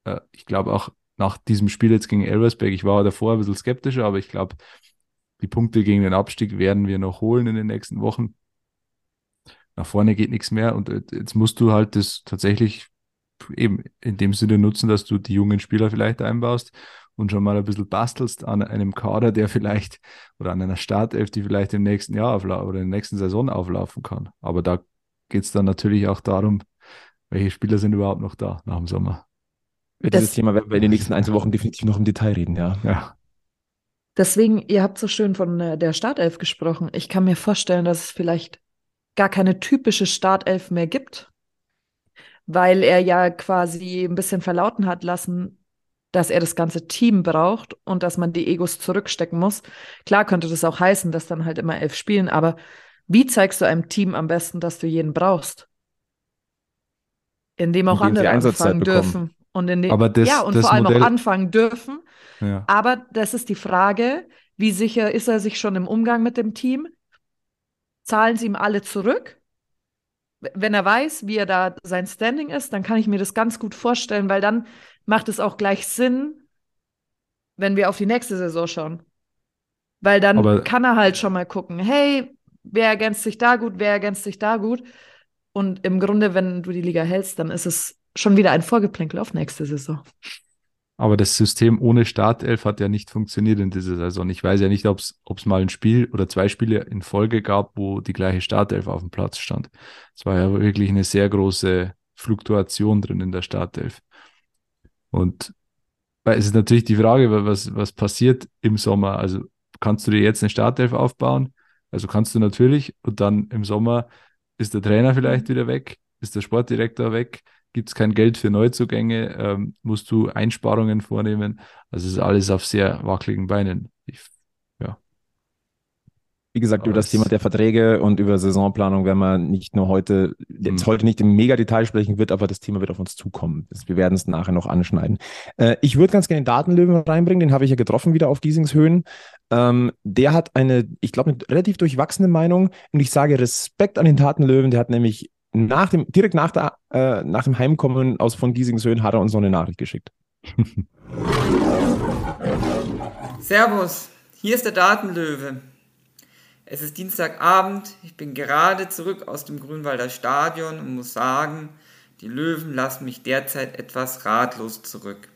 Äh, ich glaube auch nach diesem Spiel jetzt gegen Elversberg, ich war davor ein bisschen skeptischer, aber ich glaube, die Punkte gegen den Abstieg werden wir noch holen in den nächsten Wochen. Nach vorne geht nichts mehr und äh, jetzt musst du halt das tatsächlich eben in dem Sinne nutzen, dass du die jungen Spieler vielleicht einbaust und schon mal ein bisschen bastelst an einem Kader, der vielleicht oder an einer Startelf, die vielleicht im nächsten Jahr oder in der nächsten Saison auflaufen kann. Aber da geht es dann natürlich auch darum, welche Spieler sind überhaupt noch da nach dem Sommer. Über Das- dieses Thema werden wir in den nächsten ein, zwei Wochen definitiv noch im Detail reden, ja. Ja, Deswegen, ihr habt so schön von äh, der Startelf gesprochen. Ich kann mir vorstellen, dass es vielleicht gar keine typische Startelf mehr gibt, weil er ja quasi ein bisschen verlauten hat lassen, dass er das ganze Team braucht und dass man die Egos zurückstecken muss. Klar könnte das auch heißen, dass dann halt immer elf spielen, aber wie zeigst du einem Team am besten, dass du jeden brauchst? Indem auch Indem andere anfangen bekommen. dürfen. Und in Aber das- ja, und das vor allem Modell- auch anfangen dürfen. ja. Aber das ist die Frage, wie sicher ist er sich schon im Umgang mit dem Team? Zahlen sie ihm alle zurück? Wenn er weiß, wie er da sein Standing ist, dann kann ich mir das ganz gut vorstellen, weil dann macht es auch gleich Sinn, wenn wir auf die nächste Saison schauen. Weil dann Aber- kann er halt schon mal gucken, hey, wer ergänzt sich da gut, wer ergänzt sich da gut. Und im Grunde, wenn du die Liga hältst, dann ist es schon wieder ein Vorgeplänkel auf nächste Saison. Aber das System ohne Startelf hat ja nicht funktioniert in dieser Saison. Ich weiß ja nicht, ob es mal ein Spiel oder zwei Spiele in Folge gab, wo die gleiche Startelf auf dem Platz stand. Es war ja wirklich eine sehr große Fluktuation drin in der Startelf. Und es ist natürlich die Frage, was, was passiert im Sommer. Also kannst du dir jetzt eine Startelf aufbauen? Also kannst du natürlich und dann im Sommer ist der Trainer vielleicht wieder weg, ist der Sportdirektor weg, gibt es kein Geld für Neuzugänge, ähm, musst du Einsparungen vornehmen. Also es ist alles auf sehr wackeligen Beinen. Ich. Wie gesagt, Aber über das Thema der Verträge und über Saisonplanung werden wir nicht nur heute, jetzt hm. heute nicht im Mega-Detail sprechen wird, aber das Thema wird auf uns zukommen. Wir werden es nachher noch anschneiden. Äh, ich würde ganz gerne den Datenlöwen reinbringen, den habe ich ja getroffen wieder auf Giesingshöhen. Ähm, der hat eine, ich glaube, eine relativ durchwachsene Meinung und ich sage Respekt an den Datenlöwen, der hat nämlich nach dem, direkt nach, der, äh, nach dem Heimkommen aus von Giesingsöhn hat er uns noch eine Nachricht geschickt. <laughs> Servus, hier ist der Datenlöwe. Es ist Dienstagabend, ich bin gerade zurück aus dem Grünwalder Stadion und muss sagen, die Löwen lassen mich derzeit etwas ratlos zurück.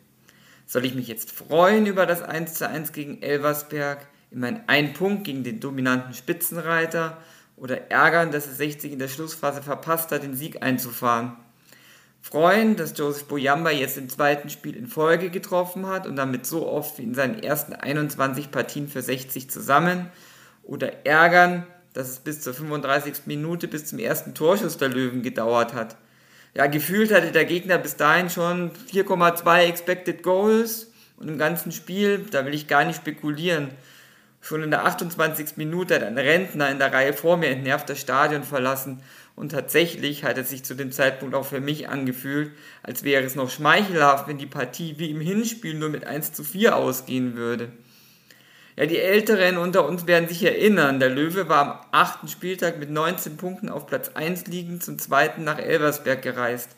Soll ich mich jetzt freuen über das 1:1 gegen Elversberg, immerhin ein Punkt gegen den dominanten Spitzenreiter oder ärgern, dass er 60 in der Schlussphase verpasst hat, den Sieg einzufahren. Freuen, dass Joseph Boyamba jetzt im zweiten Spiel in Folge getroffen hat und damit so oft wie in seinen ersten 21 Partien für 60 zusammen. Oder ärgern, dass es bis zur 35. Minute bis zum ersten Torschuss der Löwen gedauert hat. Ja, gefühlt hatte der Gegner bis dahin schon 4,2 Expected Goals und im ganzen Spiel, da will ich gar nicht spekulieren, Schon in der 28. Minute hat ein Rentner in der Reihe vor mir entnervt das Stadion verlassen und tatsächlich hat es sich zu dem Zeitpunkt auch für mich angefühlt, als wäre es noch schmeichelhaft, wenn die Partie wie im Hinspiel nur mit 1 zu 4 ausgehen würde. Ja, die Älteren unter uns werden sich erinnern, der Löwe war am achten Spieltag mit 19 Punkten auf Platz 1 liegend zum zweiten nach Elversberg gereist.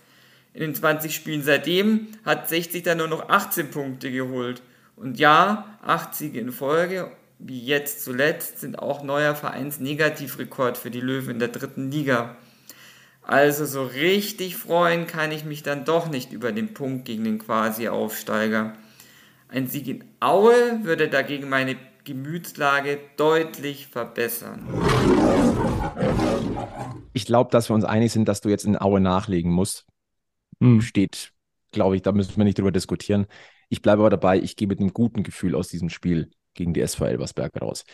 In den 20 Spielen seitdem hat 60 dann nur noch 18 Punkte geholt. Und ja, 8 Siege in Folge wie jetzt zuletzt, sind auch neuer Vereinsnegativrekord für die Löwen in der dritten Liga. Also so richtig freuen kann ich mich dann doch nicht über den Punkt gegen den Quasi-Aufsteiger. Ein Sieg in Aue würde dagegen meine Gemütslage deutlich verbessern. Ich glaube, dass wir uns einig sind, dass du jetzt in Aue nachlegen musst. Hm. Steht, glaube ich, da müssen wir nicht drüber diskutieren. Ich bleibe aber dabei, ich gehe mit einem guten Gefühl aus diesem Spiel gegen die SV Elversberg raus.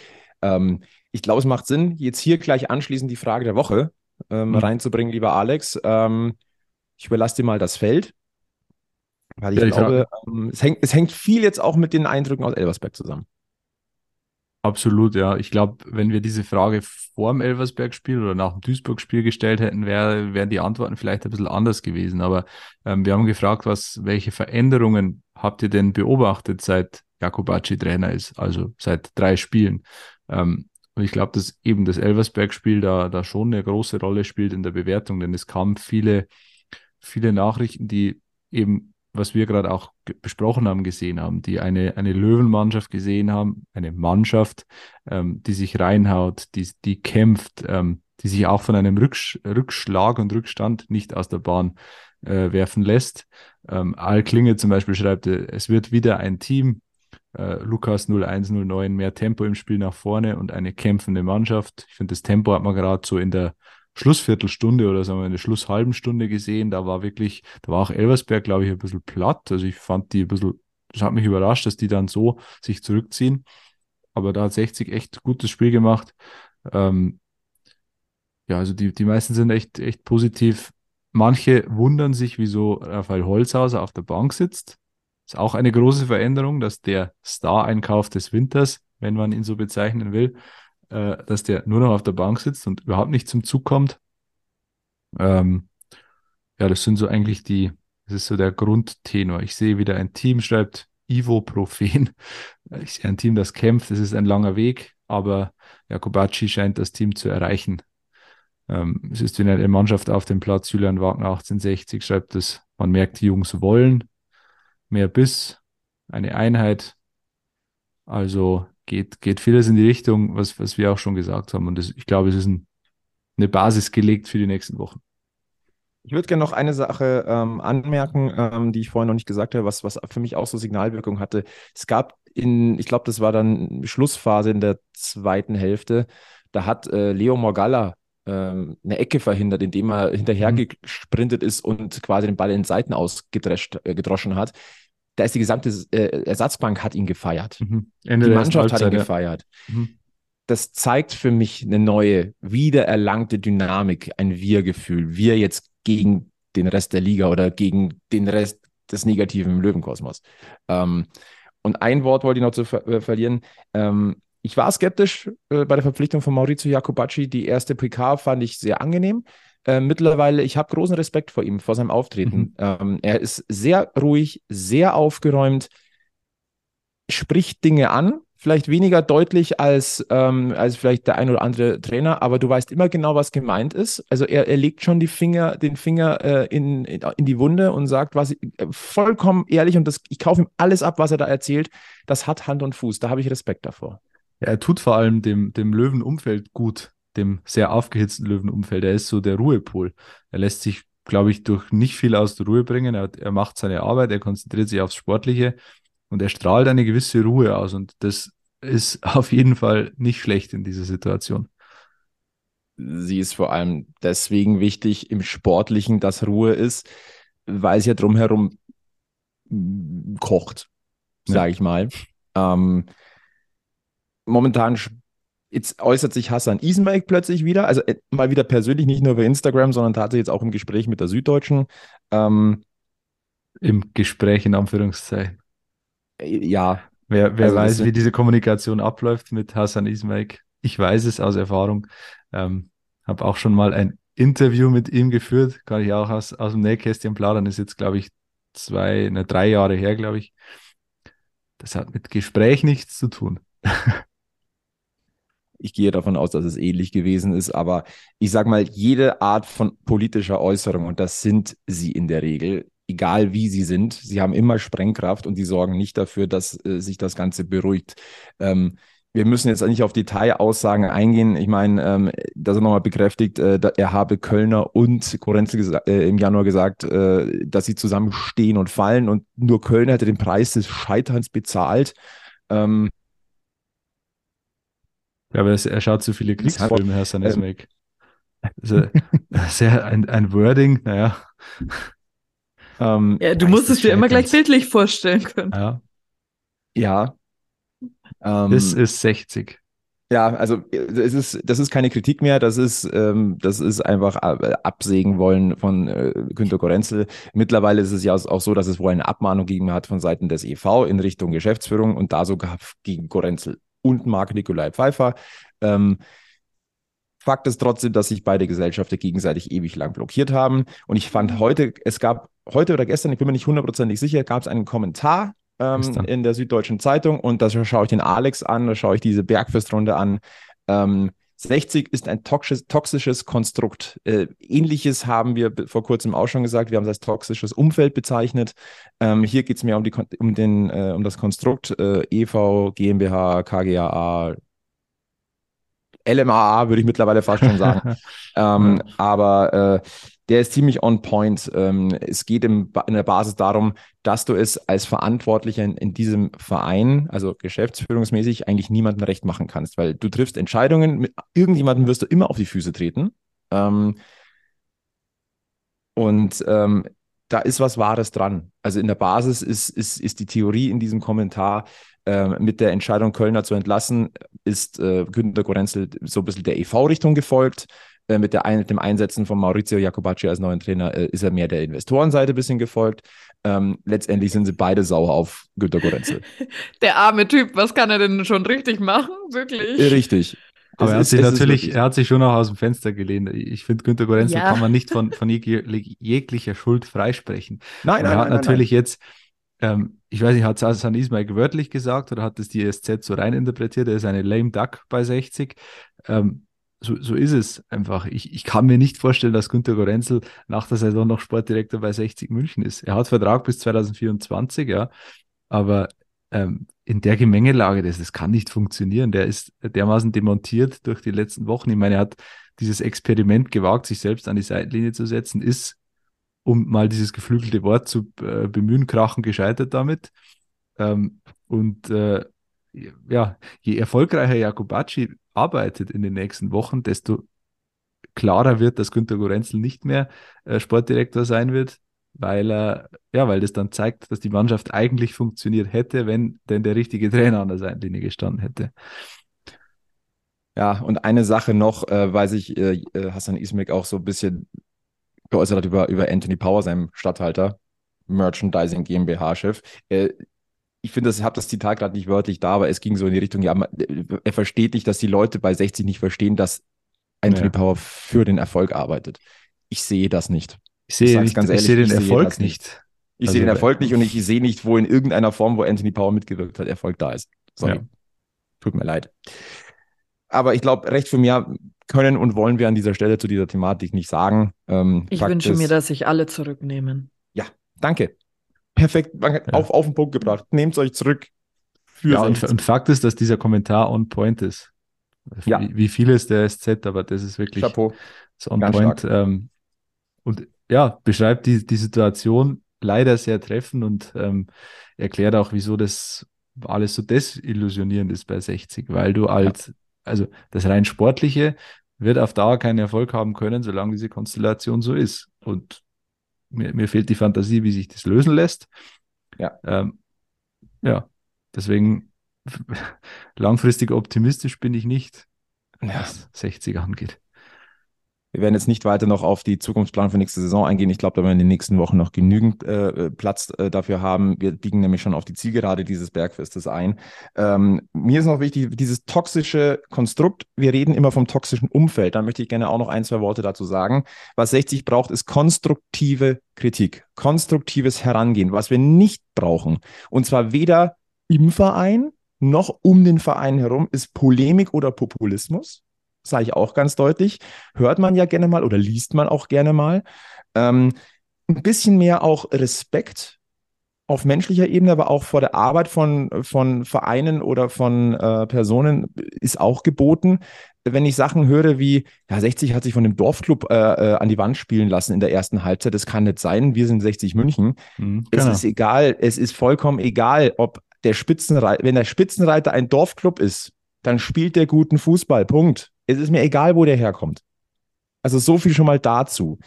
Ähm, ich glaube, es macht Sinn, jetzt hier gleich anschließend die Frage der Woche ähm, mhm. reinzubringen, lieber Alex. Ähm, ich überlasse dir mal das Feld, weil ich ja, glaube, ähm, es, hängt, es hängt viel jetzt auch mit den Eindrücken aus Elversberg zusammen. Absolut, ja. Ich glaube, wenn wir diese Frage vor dem Elversberg-Spiel oder nach dem Duisburg-Spiel gestellt hätten, wär, wären die Antworten vielleicht ein bisschen anders gewesen. Aber ähm, wir haben gefragt, was, welche Veränderungen habt ihr denn beobachtet seit Jakobacci Trainer ist, also seit drei Spielen. Ähm, und ich glaube, dass eben das Elversberg-Spiel da, da schon eine große Rolle spielt in der Bewertung, denn es kamen viele, viele Nachrichten, die eben, was wir gerade auch besprochen haben, gesehen haben, die eine, eine Löwenmannschaft gesehen haben, eine Mannschaft, ähm, die sich reinhaut, die, die kämpft, ähm, die sich auch von einem Rücksch Rückschlag und Rückstand nicht aus der Bahn äh, werfen lässt. Ähm, Al Klinge zum Beispiel schreibt, äh, es wird wieder ein Team, äh, Lukas 0109 mehr Tempo im Spiel nach vorne und eine kämpfende Mannschaft. Ich finde, das Tempo hat man gerade so in der Schlussviertelstunde oder sagen wir in der Schlusshalben Stunde gesehen. Da war wirklich, da war auch Elversberg, glaube ich, ein bisschen platt. Also ich fand die ein bisschen, das hat mich überrascht, dass die dann so sich zurückziehen. Aber da hat 60 echt gutes Spiel gemacht. Ähm, ja, also die, die meisten sind echt, echt positiv. Manche wundern sich, wieso Raphael Holzhauser auf der Bank sitzt. Ist auch eine große Veränderung, dass der Star-Einkauf des Winters, wenn man ihn so bezeichnen will, äh, dass der nur noch auf der Bank sitzt und überhaupt nicht zum Zug kommt. Ähm, ja, das sind so eigentlich die, das ist so der Grundtenor. Ich sehe wieder ein Team, schreibt Ivo Profen. <laughs> Ich sehe ein Team, das kämpft. Es ist ein langer Weg, aber Jakobacci scheint das Team zu erreichen. Ähm, es ist wie eine Mannschaft auf dem Platz. Julian Wagner 1860 schreibt es. Man merkt, die Jungs wollen mehr Biss, eine Einheit. Also geht, geht vieles in die Richtung, was, was wir auch schon gesagt haben. Und das, ich glaube, es ist ein, eine Basis gelegt für die nächsten Wochen. Ich würde gerne noch eine Sache ähm, anmerken, ähm, die ich vorhin noch nicht gesagt habe, was, was für mich auch so Signalwirkung hatte. Es gab in, ich glaube, das war dann Schlussphase in der zweiten Hälfte, da hat äh, Leo Morgalla ähm, eine Ecke verhindert, indem er hinterher gesprintet ist und quasi den Ball in Seiten ausgedrescht, äh, hat. Da ist die gesamte äh, Ersatzbank hat ihn gefeiert. Mhm. Die Mannschaft hat ihn ja. gefeiert. Mhm. Das zeigt für mich eine neue, wiedererlangte Dynamik, ein Wir-Gefühl. Wir jetzt gegen den Rest der Liga oder gegen den Rest des Negativen Löwenkosmos. Ähm, und ein Wort wollte ich noch zu ver äh, verlieren. Ähm, ich war skeptisch äh, bei der Verpflichtung von Maurizio Jacobacci. Die erste PK fand ich sehr angenehm. Äh, mittlerweile, ich habe großen Respekt vor ihm, vor seinem Auftreten. Mhm. Ähm, er ist sehr ruhig, sehr aufgeräumt, spricht Dinge an, vielleicht weniger deutlich als, ähm, als vielleicht der ein oder andere Trainer, aber du weißt immer genau, was gemeint ist. Also er, er legt schon die Finger, den Finger äh, in, in, in die Wunde und sagt, was äh, vollkommen ehrlich und das, ich kaufe ihm alles ab, was er da erzählt. Das hat Hand und Fuß. Da habe ich Respekt davor. Ja, er tut vor allem dem, dem Löwenumfeld gut, dem sehr aufgehitzten Löwenumfeld. Er ist so der Ruhepol. Er lässt sich, glaube ich, durch nicht viel aus der Ruhe bringen. Er, er macht seine Arbeit, er konzentriert sich aufs Sportliche und er strahlt eine gewisse Ruhe aus. Und das ist <laughs> auf jeden Fall nicht schlecht in dieser Situation. Sie ist vor allem deswegen wichtig im Sportlichen, dass Ruhe ist, weil es ja drumherum kocht, Ja. sage ich mal. Ähm, momentan jetzt äußert sich Hassan Isenberg plötzlich wieder, also äh, mal wieder persönlich, nicht nur über Instagram, sondern tatsächlich jetzt auch im Gespräch mit der Süddeutschen. Ähm, Im Gespräch in Anführungszeichen. äh, ja, Wer, wer Also weiß, wie diese Kommunikation abläuft mit Hassan Ismail, ich weiß es aus Erfahrung. Ähm, habe auch schon mal ein Interview mit ihm geführt, kann ich auch aus, aus dem Nähkästchen plaudern, ist jetzt, glaube ich, zwei, ne, drei Jahre her, glaube ich. Das hat mit Gespräch nichts zu tun. <laughs> ich gehe davon aus, dass es ähnlich gewesen ist, aber ich sage mal, jede Art von politischer Äußerung, und das sind sie in der Regel, egal wie sie sind, sie haben immer Sprengkraft und die sorgen nicht dafür, dass äh, sich das Ganze beruhigt. Ähm, wir müssen jetzt nicht auf Detailaussagen eingehen. Ich meine, ähm, dass er nochmal bekräftigt, äh, er habe Kölner und Korenzel äh, im Januar gesagt, äh, dass sie zusammen stehen und fallen und nur Köln hätte den Preis des Scheiterns bezahlt. Ähm, Ja, aber er schaut zu viele Das hat- Kriegsfilme, Hassan ähm, Ismail. Also, sehr ein, ein Wording, naja, ähm, Ja, du musst es dir immer gleich bildlich vorstellen können. ja. ja. Ähm, Das ist 60. Ja, also es ist, das ist keine Kritik mehr, das ist, ähm, das ist einfach absägen wollen von äh, Günter Gorenzel. Mittlerweile ist es ja auch so, dass es wohl eine Abmahnung gegeben hat von Seiten des EV in Richtung Geschäftsführung und da sogar gegen Gorenzel und Marc Nikolai Pfeiffer. Ähm, Fakt ist trotzdem, dass sich beide Gesellschaften gegenseitig ewig lang blockiert haben. Und ich fand heute, es gab heute oder gestern, ich bin mir nicht hundertprozentig sicher, gab es einen Kommentar ähm, in der Süddeutschen Zeitung und da schaue ich den Alex an, da schaue ich diese Bergfestrunde an. Ähm, 60 ist ein toxisches, toxisches Konstrukt. Äh, Ähnliches haben wir vor kurzem auch schon gesagt. Wir haben es als toxisches Umfeld bezeichnet. Ähm, hier geht es mehr um, die, um, den, äh, um das Konstrukt äh, EV, GmbH, KGAA, LMAA, würde ich mittlerweile fast schon sagen. <laughs> Ähm, aber äh, der ist ziemlich on point. Ähm, es geht in der Basis darum, dass du es als Verantwortlicher in, diesem Verein, also geschäftsführungsmäßig, eigentlich niemandem recht machen kannst, weil du triffst Entscheidungen, mit irgendjemandem wirst du immer auf die Füße treten. Ähm, und ähm, da ist was Wahres dran. Also in der Basis ist, ist, ist die Theorie in diesem Kommentar, mit der Entscheidung, Kölner zu entlassen, ist äh, Günter Gorenzel so ein bisschen der EV-Richtung gefolgt. Äh, mit der ein, dem Einsetzen von Maurizio Jacobacci als neuen Trainer äh, ist er mehr der Investorenseite ein bisschen gefolgt. Ähm, letztendlich sind sie beide sauer auf Günter Gorenzel. <laughs> Der arme Typ, was kann er denn schon richtig machen? Wirklich? Äh, Richtig. Aber er hat ist- sich natürlich, er hat sich schon auch aus dem Fenster gelehnt. Ich finde, Günter Gorenzel Ja. kann man nicht von, von jeg jeglicher Schuld freisprechen. Nein, nein, er nein, hat nein, natürlich jetzt, ähm, ich weiß nicht, hat es Hassan Ismail wörtlich gesagt oder hat es die SZ so rein interpretiert? Er ist eine lame duck bei 60. Ähm, so, so ist es einfach. Ich, ich kann mir nicht vorstellen, dass Günter Gorenzel nach der Saison noch Sportdirektor bei 60 München ist. Er hat Vertrag bis 2024, ja, aber ähm, in der Gemengelage, das, das kann nicht funktionieren. Der ist dermaßen demontiert durch die letzten Wochen. Ich meine, er hat dieses Experiment gewagt, sich selbst an die Seitenlinie zu setzen, ist um mal dieses geflügelte Wort zu äh, bemühen, krachen gescheitert damit. Ähm, und äh, ja, je erfolgreicher Jakubacci arbeitet in den nächsten Wochen, desto klarer wird, dass Günter Gorenzel nicht mehr äh, Sportdirektor sein wird, weil er, ja, weil das dann zeigt, dass die Mannschaft eigentlich funktioniert hätte, wenn denn der richtige Trainer an der Seitenlinie gestanden hätte. Ja, und eine Sache noch, äh, weil sich äh, äh, Hassan Ismik auch so ein bisschen geäußert hat über, über Anthony Power, seinem Stadthalter, Merchandising GmbH-Chef. Äh, ich finde, ich habe das Zitat gerade nicht wörtlich da, aber es ging so in die Richtung, ja, er versteht nicht, dass die Leute bei 60 nicht verstehen, dass Anthony ja. Power für den Erfolg arbeitet. Ich sehe das nicht. Ich sehe, nicht, ganz ehrlich, ich sehe den ich Erfolg sehe nicht. Ich also, sehe den Erfolg nicht und ich sehe nicht, wo in irgendeiner Form, wo Anthony Power mitgewirkt hat, Erfolg da ist. Sorry. Ja. Tut mir leid. Aber ich glaube, recht für mehr können und wollen wir an dieser Stelle zu dieser Thematik nicht sagen. Ähm, ich Fakt wünsche ist, mir, dass sich alle zurücknehmen. Ja, danke. Perfekt, ja. auf, auf den Punkt gebracht. Nehmt euch zurück. ja, und, und, Fakt ist, dass dieser Kommentar on point ist. Ja. Wie, wie vieles der SZ, aber das ist wirklich Chapeau. So on Ganz point. Ähm, und ja, beschreibt die, die Situation leider sehr treffend und ähm, erklärt auch, wieso das alles so desillusionierend ist bei 60, weil du als, ja. also das rein Sportliche wird auf Dauer keinen Erfolg haben können, solange diese Konstellation so ist. Und mir, mir fehlt die Fantasie, wie sich das lösen lässt. Ja. Ähm, ja, deswegen <laughs> langfristig optimistisch bin ich nicht, was 60 angeht. Wir werden jetzt nicht weiter noch auf die Zukunftsplan für nächste Saison eingehen. Ich glaube, da werden wir in den nächsten Wochen noch genügend äh, Platz äh, dafür haben. Wir biegen nämlich schon auf die Zielgerade dieses Bergfestes ein. Ähm, mir ist noch wichtig, dieses toxische Konstrukt. Wir reden immer vom toxischen Umfeld. Da möchte ich gerne auch noch ein, zwei Worte dazu sagen. Was 60 braucht, ist konstruktive Kritik, konstruktives Herangehen, was wir nicht brauchen. Und zwar weder im Verein noch um den Verein herum ist Polemik oder Populismus sage ich auch ganz deutlich. Hört man ja gerne mal oder liest man auch gerne mal. Ähm, ein bisschen mehr auch Respekt auf menschlicher Ebene, aber auch vor der Arbeit von, von Vereinen oder von äh, Personen ist auch geboten. Wenn ich Sachen höre wie, ja, 60 hat sich von dem Dorfclub äh, äh, an die Wand spielen lassen in der ersten Halbzeit, das kann nicht sein, wir sind 60 München. Mhm, es genau. ist egal, es ist vollkommen egal, ob der Spitzenreiter, wenn der Spitzenreiter ein Dorfclub ist, dann spielt der guten Fußball, Punkt. Es ist mir egal, wo der herkommt. Also so viel schon mal dazu.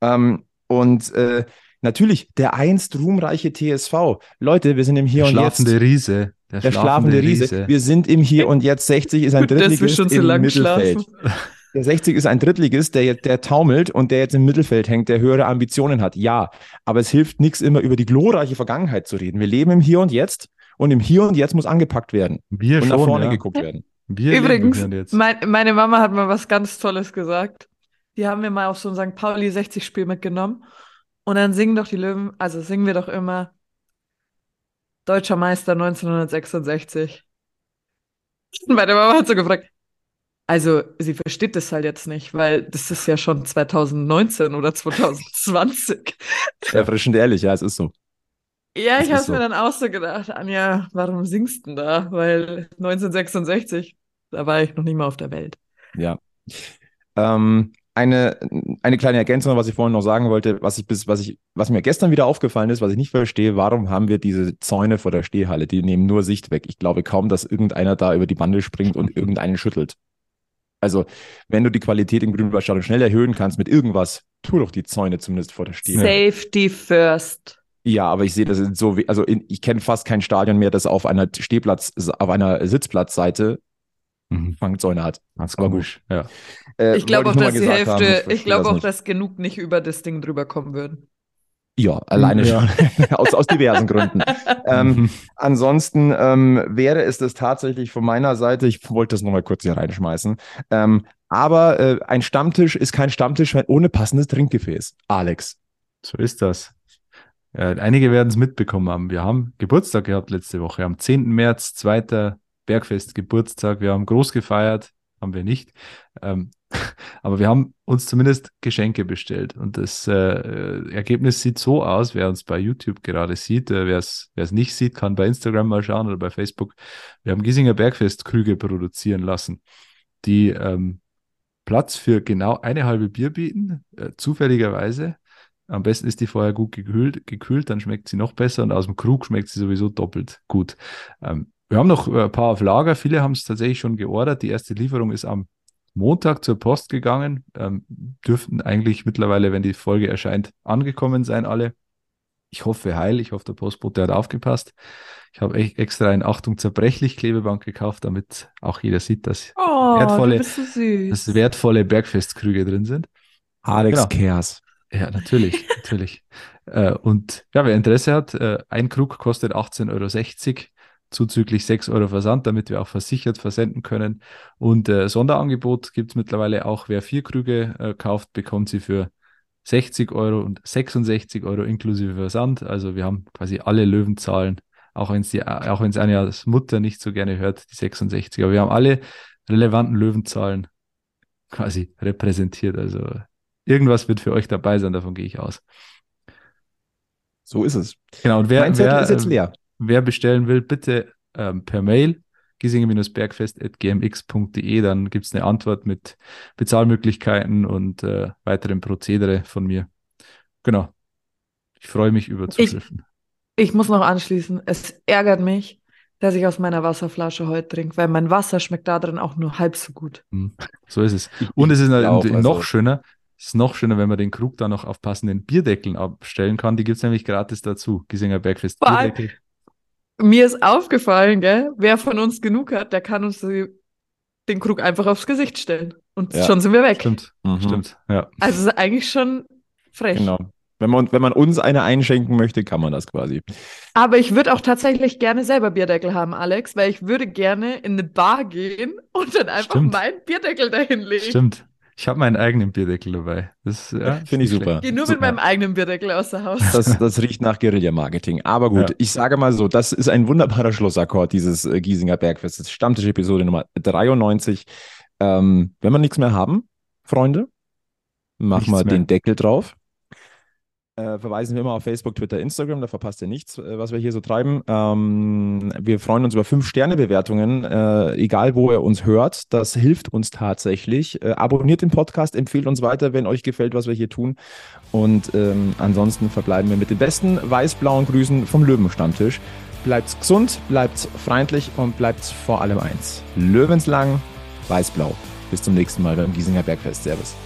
Ähm, und äh, natürlich, der einst ruhmreiche TSV. Leute, wir sind im Hier der und Jetzt. Schlafende Riese. Der, der schlafende, Riese. Riese. Wir sind im Hier und Jetzt. 60 ist ein Drittligist im Mittelfeld. Schlafen. <laughs> Der 60 ist ein Drittligist, der, der taumelt und der jetzt im Mittelfeld hängt, der höhere Ambitionen hat. Ja, aber es hilft nichts, immer über die glorreiche Vergangenheit zu reden. Wir leben im Hier und Jetzt und im Hier und Jetzt muss angepackt werden Wir und schon, nach vorne ja. geguckt werden. Wir Übrigens, mein, meine Mama hat mir was ganz Tolles gesagt. Die haben wir mal auf so ein St. Pauli 60-Spiel mitgenommen. Und dann singen doch die Löwen, also singen wir doch immer Deutscher Meister 1966. <laughs> Meine Mama hat so gefragt, also sie versteht das halt jetzt nicht, weil das ist ja schon 2019 oder 2020. <laughs> Erfrischend ehrlich, ja, es ist so. Ja, ich habe es so. mir dann auch so gedacht, Anja, warum singst du denn da? Weil 1966, da war ich noch nicht mal auf der Welt. Ja. Ähm, eine, eine kleine Ergänzung, was ich vorhin noch sagen wollte, was ich bis, was ich, was mir gestern wieder aufgefallen ist, was ich nicht verstehe, warum haben wir diese Zäune vor der Stehhalle? Die nehmen nur Sicht weg. Ich glaube kaum, dass irgendeiner da über die Bande springt und irgendeinen schüttelt. Also, wenn du die Qualität im Grünwaldstadion schnell erhöhen kannst mit irgendwas, tu doch die Zäune zumindest vor der Stehhalle. Safety first. Ja, aber ich sehe das so, wie, also in, ich kenne fast kein Stadion mehr, das auf einer Stehplatz, auf einer Sitzplatzseite mhm. Fangzäune hat. Ganz komisch, ja. Äh, ich glaube auch, dass die Hälfte, haben, ich, ich glaube auch, nicht. dass genug nicht über das Ding drüber kommen würden. Ja, alleine ja. schon. <laughs> aus, aus diversen Gründen. <laughs> Ähm, mhm. ansonsten ähm, wäre es das tatsächlich von meiner Seite, ich wollte das nochmal kurz hier reinschmeißen, ähm, aber äh, ein Stammtisch ist kein Stammtisch ohne passendes Trinkgefäß. Alex. So ist das. Ja, einige werden es mitbekommen haben. Wir haben Geburtstag gehabt letzte Woche. Am 10. März, zweiter Bergfest Geburtstag. Wir haben groß gefeiert, haben wir nicht. Ähm, <laughs> aber wir haben uns zumindest Geschenke bestellt. Und das äh, Ergebnis sieht so aus, wer uns bei YouTube gerade sieht, äh, wer es nicht sieht, kann bei Instagram mal schauen oder bei Facebook. Wir haben Giesinger Bergfest-Krüge produzieren lassen, die ähm, Platz für genau eine halbe Bier bieten, äh, zufälligerweise Am besten ist die vorher gut gekühlt, gekühlt dann schmeckt sie noch besser und aus dem Krug schmeckt sie sowieso doppelt gut. Ähm, wir haben noch ein paar auf Lager. Viele haben es tatsächlich schon geordert. Die erste Lieferung ist am Montag zur Post gegangen. Ähm, dürften eigentlich mittlerweile, wenn die Folge erscheint, angekommen sein alle. Ich hoffe heil. Ich hoffe, der Postbote hat aufgepasst. Ich habe echt extra ein Achtung zerbrechlich Klebebank gekauft, damit auch jeder sieht, dass Oh, wertvolle, so dass wertvolle Bergfestkrüge drin sind. Alex Genau. Kers. Ja, natürlich, <laughs> natürlich. Äh, und ja, wer Interesse hat, äh, ein Krug kostet 18,60 Euro, zuzüglich 6 Euro Versand, damit wir auch versichert versenden können. Und äh, Sonderangebot gibt es mittlerweile auch. Wer vier Krüge äh, kauft, bekommt sie für 60 Euro und 66 Euro inklusive Versand. Also wir haben quasi alle Löwenzahlen, auch wenn es die, auch eine als Mutter nicht so gerne hört, die 66. Aber wir haben alle relevanten Löwenzahlen quasi repräsentiert. Also irgendwas wird für euch dabei sein, davon gehe ich aus. So ist es. Genau, und wer, mein Zettel wer, ist jetzt ähm, leer. Wer bestellen will, bitte ähm, per Mail giesinger-bergfest.gmx.de, dann gibt es eine Antwort mit Bezahlmöglichkeiten und äh, weiteren Prozedere von mir. Genau. Ich freue mich über Zuschriften. Ich muss noch anschließen. Es ärgert mich, dass ich aus meiner Wasserflasche heute trinke, weil mein Wasser schmeckt da drin auch nur halb so gut. Hm, So ist es. Und es ist glaub, noch also- schöner, es ist noch schöner, wenn man den Krug dann noch auf passenden Bierdeckeln abstellen kann. Die gibt es nämlich gratis dazu. Giesinger Bergfest Bierdeckel. Mir ist aufgefallen, gell, wer von uns genug hat, der kann uns den Krug einfach aufs Gesicht stellen. Und Ja. schon sind wir weg. Stimmt, Mhm. stimmt. Ja. Also es ist eigentlich schon frech. Genau. Wenn man, wenn man uns eine einschenken möchte, kann man das quasi. Aber ich würde auch tatsächlich gerne selber Bierdeckel haben, Alex, weil ich würde gerne in eine Bar gehen und dann einfach Stimmt. meinen Bierdeckel dahin legen. Stimmt. Ich habe meinen eigenen Bierdeckel dabei. Das ja, Finde ich ist nicht super. Geh nur Super. mit meinem eigenen Bierdeckel außer Haus. Das, das riecht nach Guerilla-Marketing. Aber gut, Ja. ich sage mal so, das ist ein wunderbarer Schlussakkord dieses äh, Giesinger Bergfestes. Stammtisch-Episode Nummer 93. Ähm, wenn wir nichts mehr haben, Freunde, machen wir den Deckel drauf. Äh, verweisen wir immer auf Facebook, Twitter, Instagram, da verpasst ihr nichts, äh, was wir hier so treiben. Ähm, wir freuen uns über 5-Sterne-Bewertungen, äh, egal wo ihr uns hört. Das hilft uns tatsächlich. Äh, abonniert den Podcast, empfehlt uns weiter, wenn euch gefällt, was wir hier tun. Und ähm, ansonsten verbleiben wir mit den besten weiß-blauen Grüßen vom Löwenstammtisch. Bleibt gesund, bleibt freundlich und bleibt vor allem eins. Löwenslang, weiß-blau. Bis zum nächsten Mal beim Giesinger Bergfest. Servus.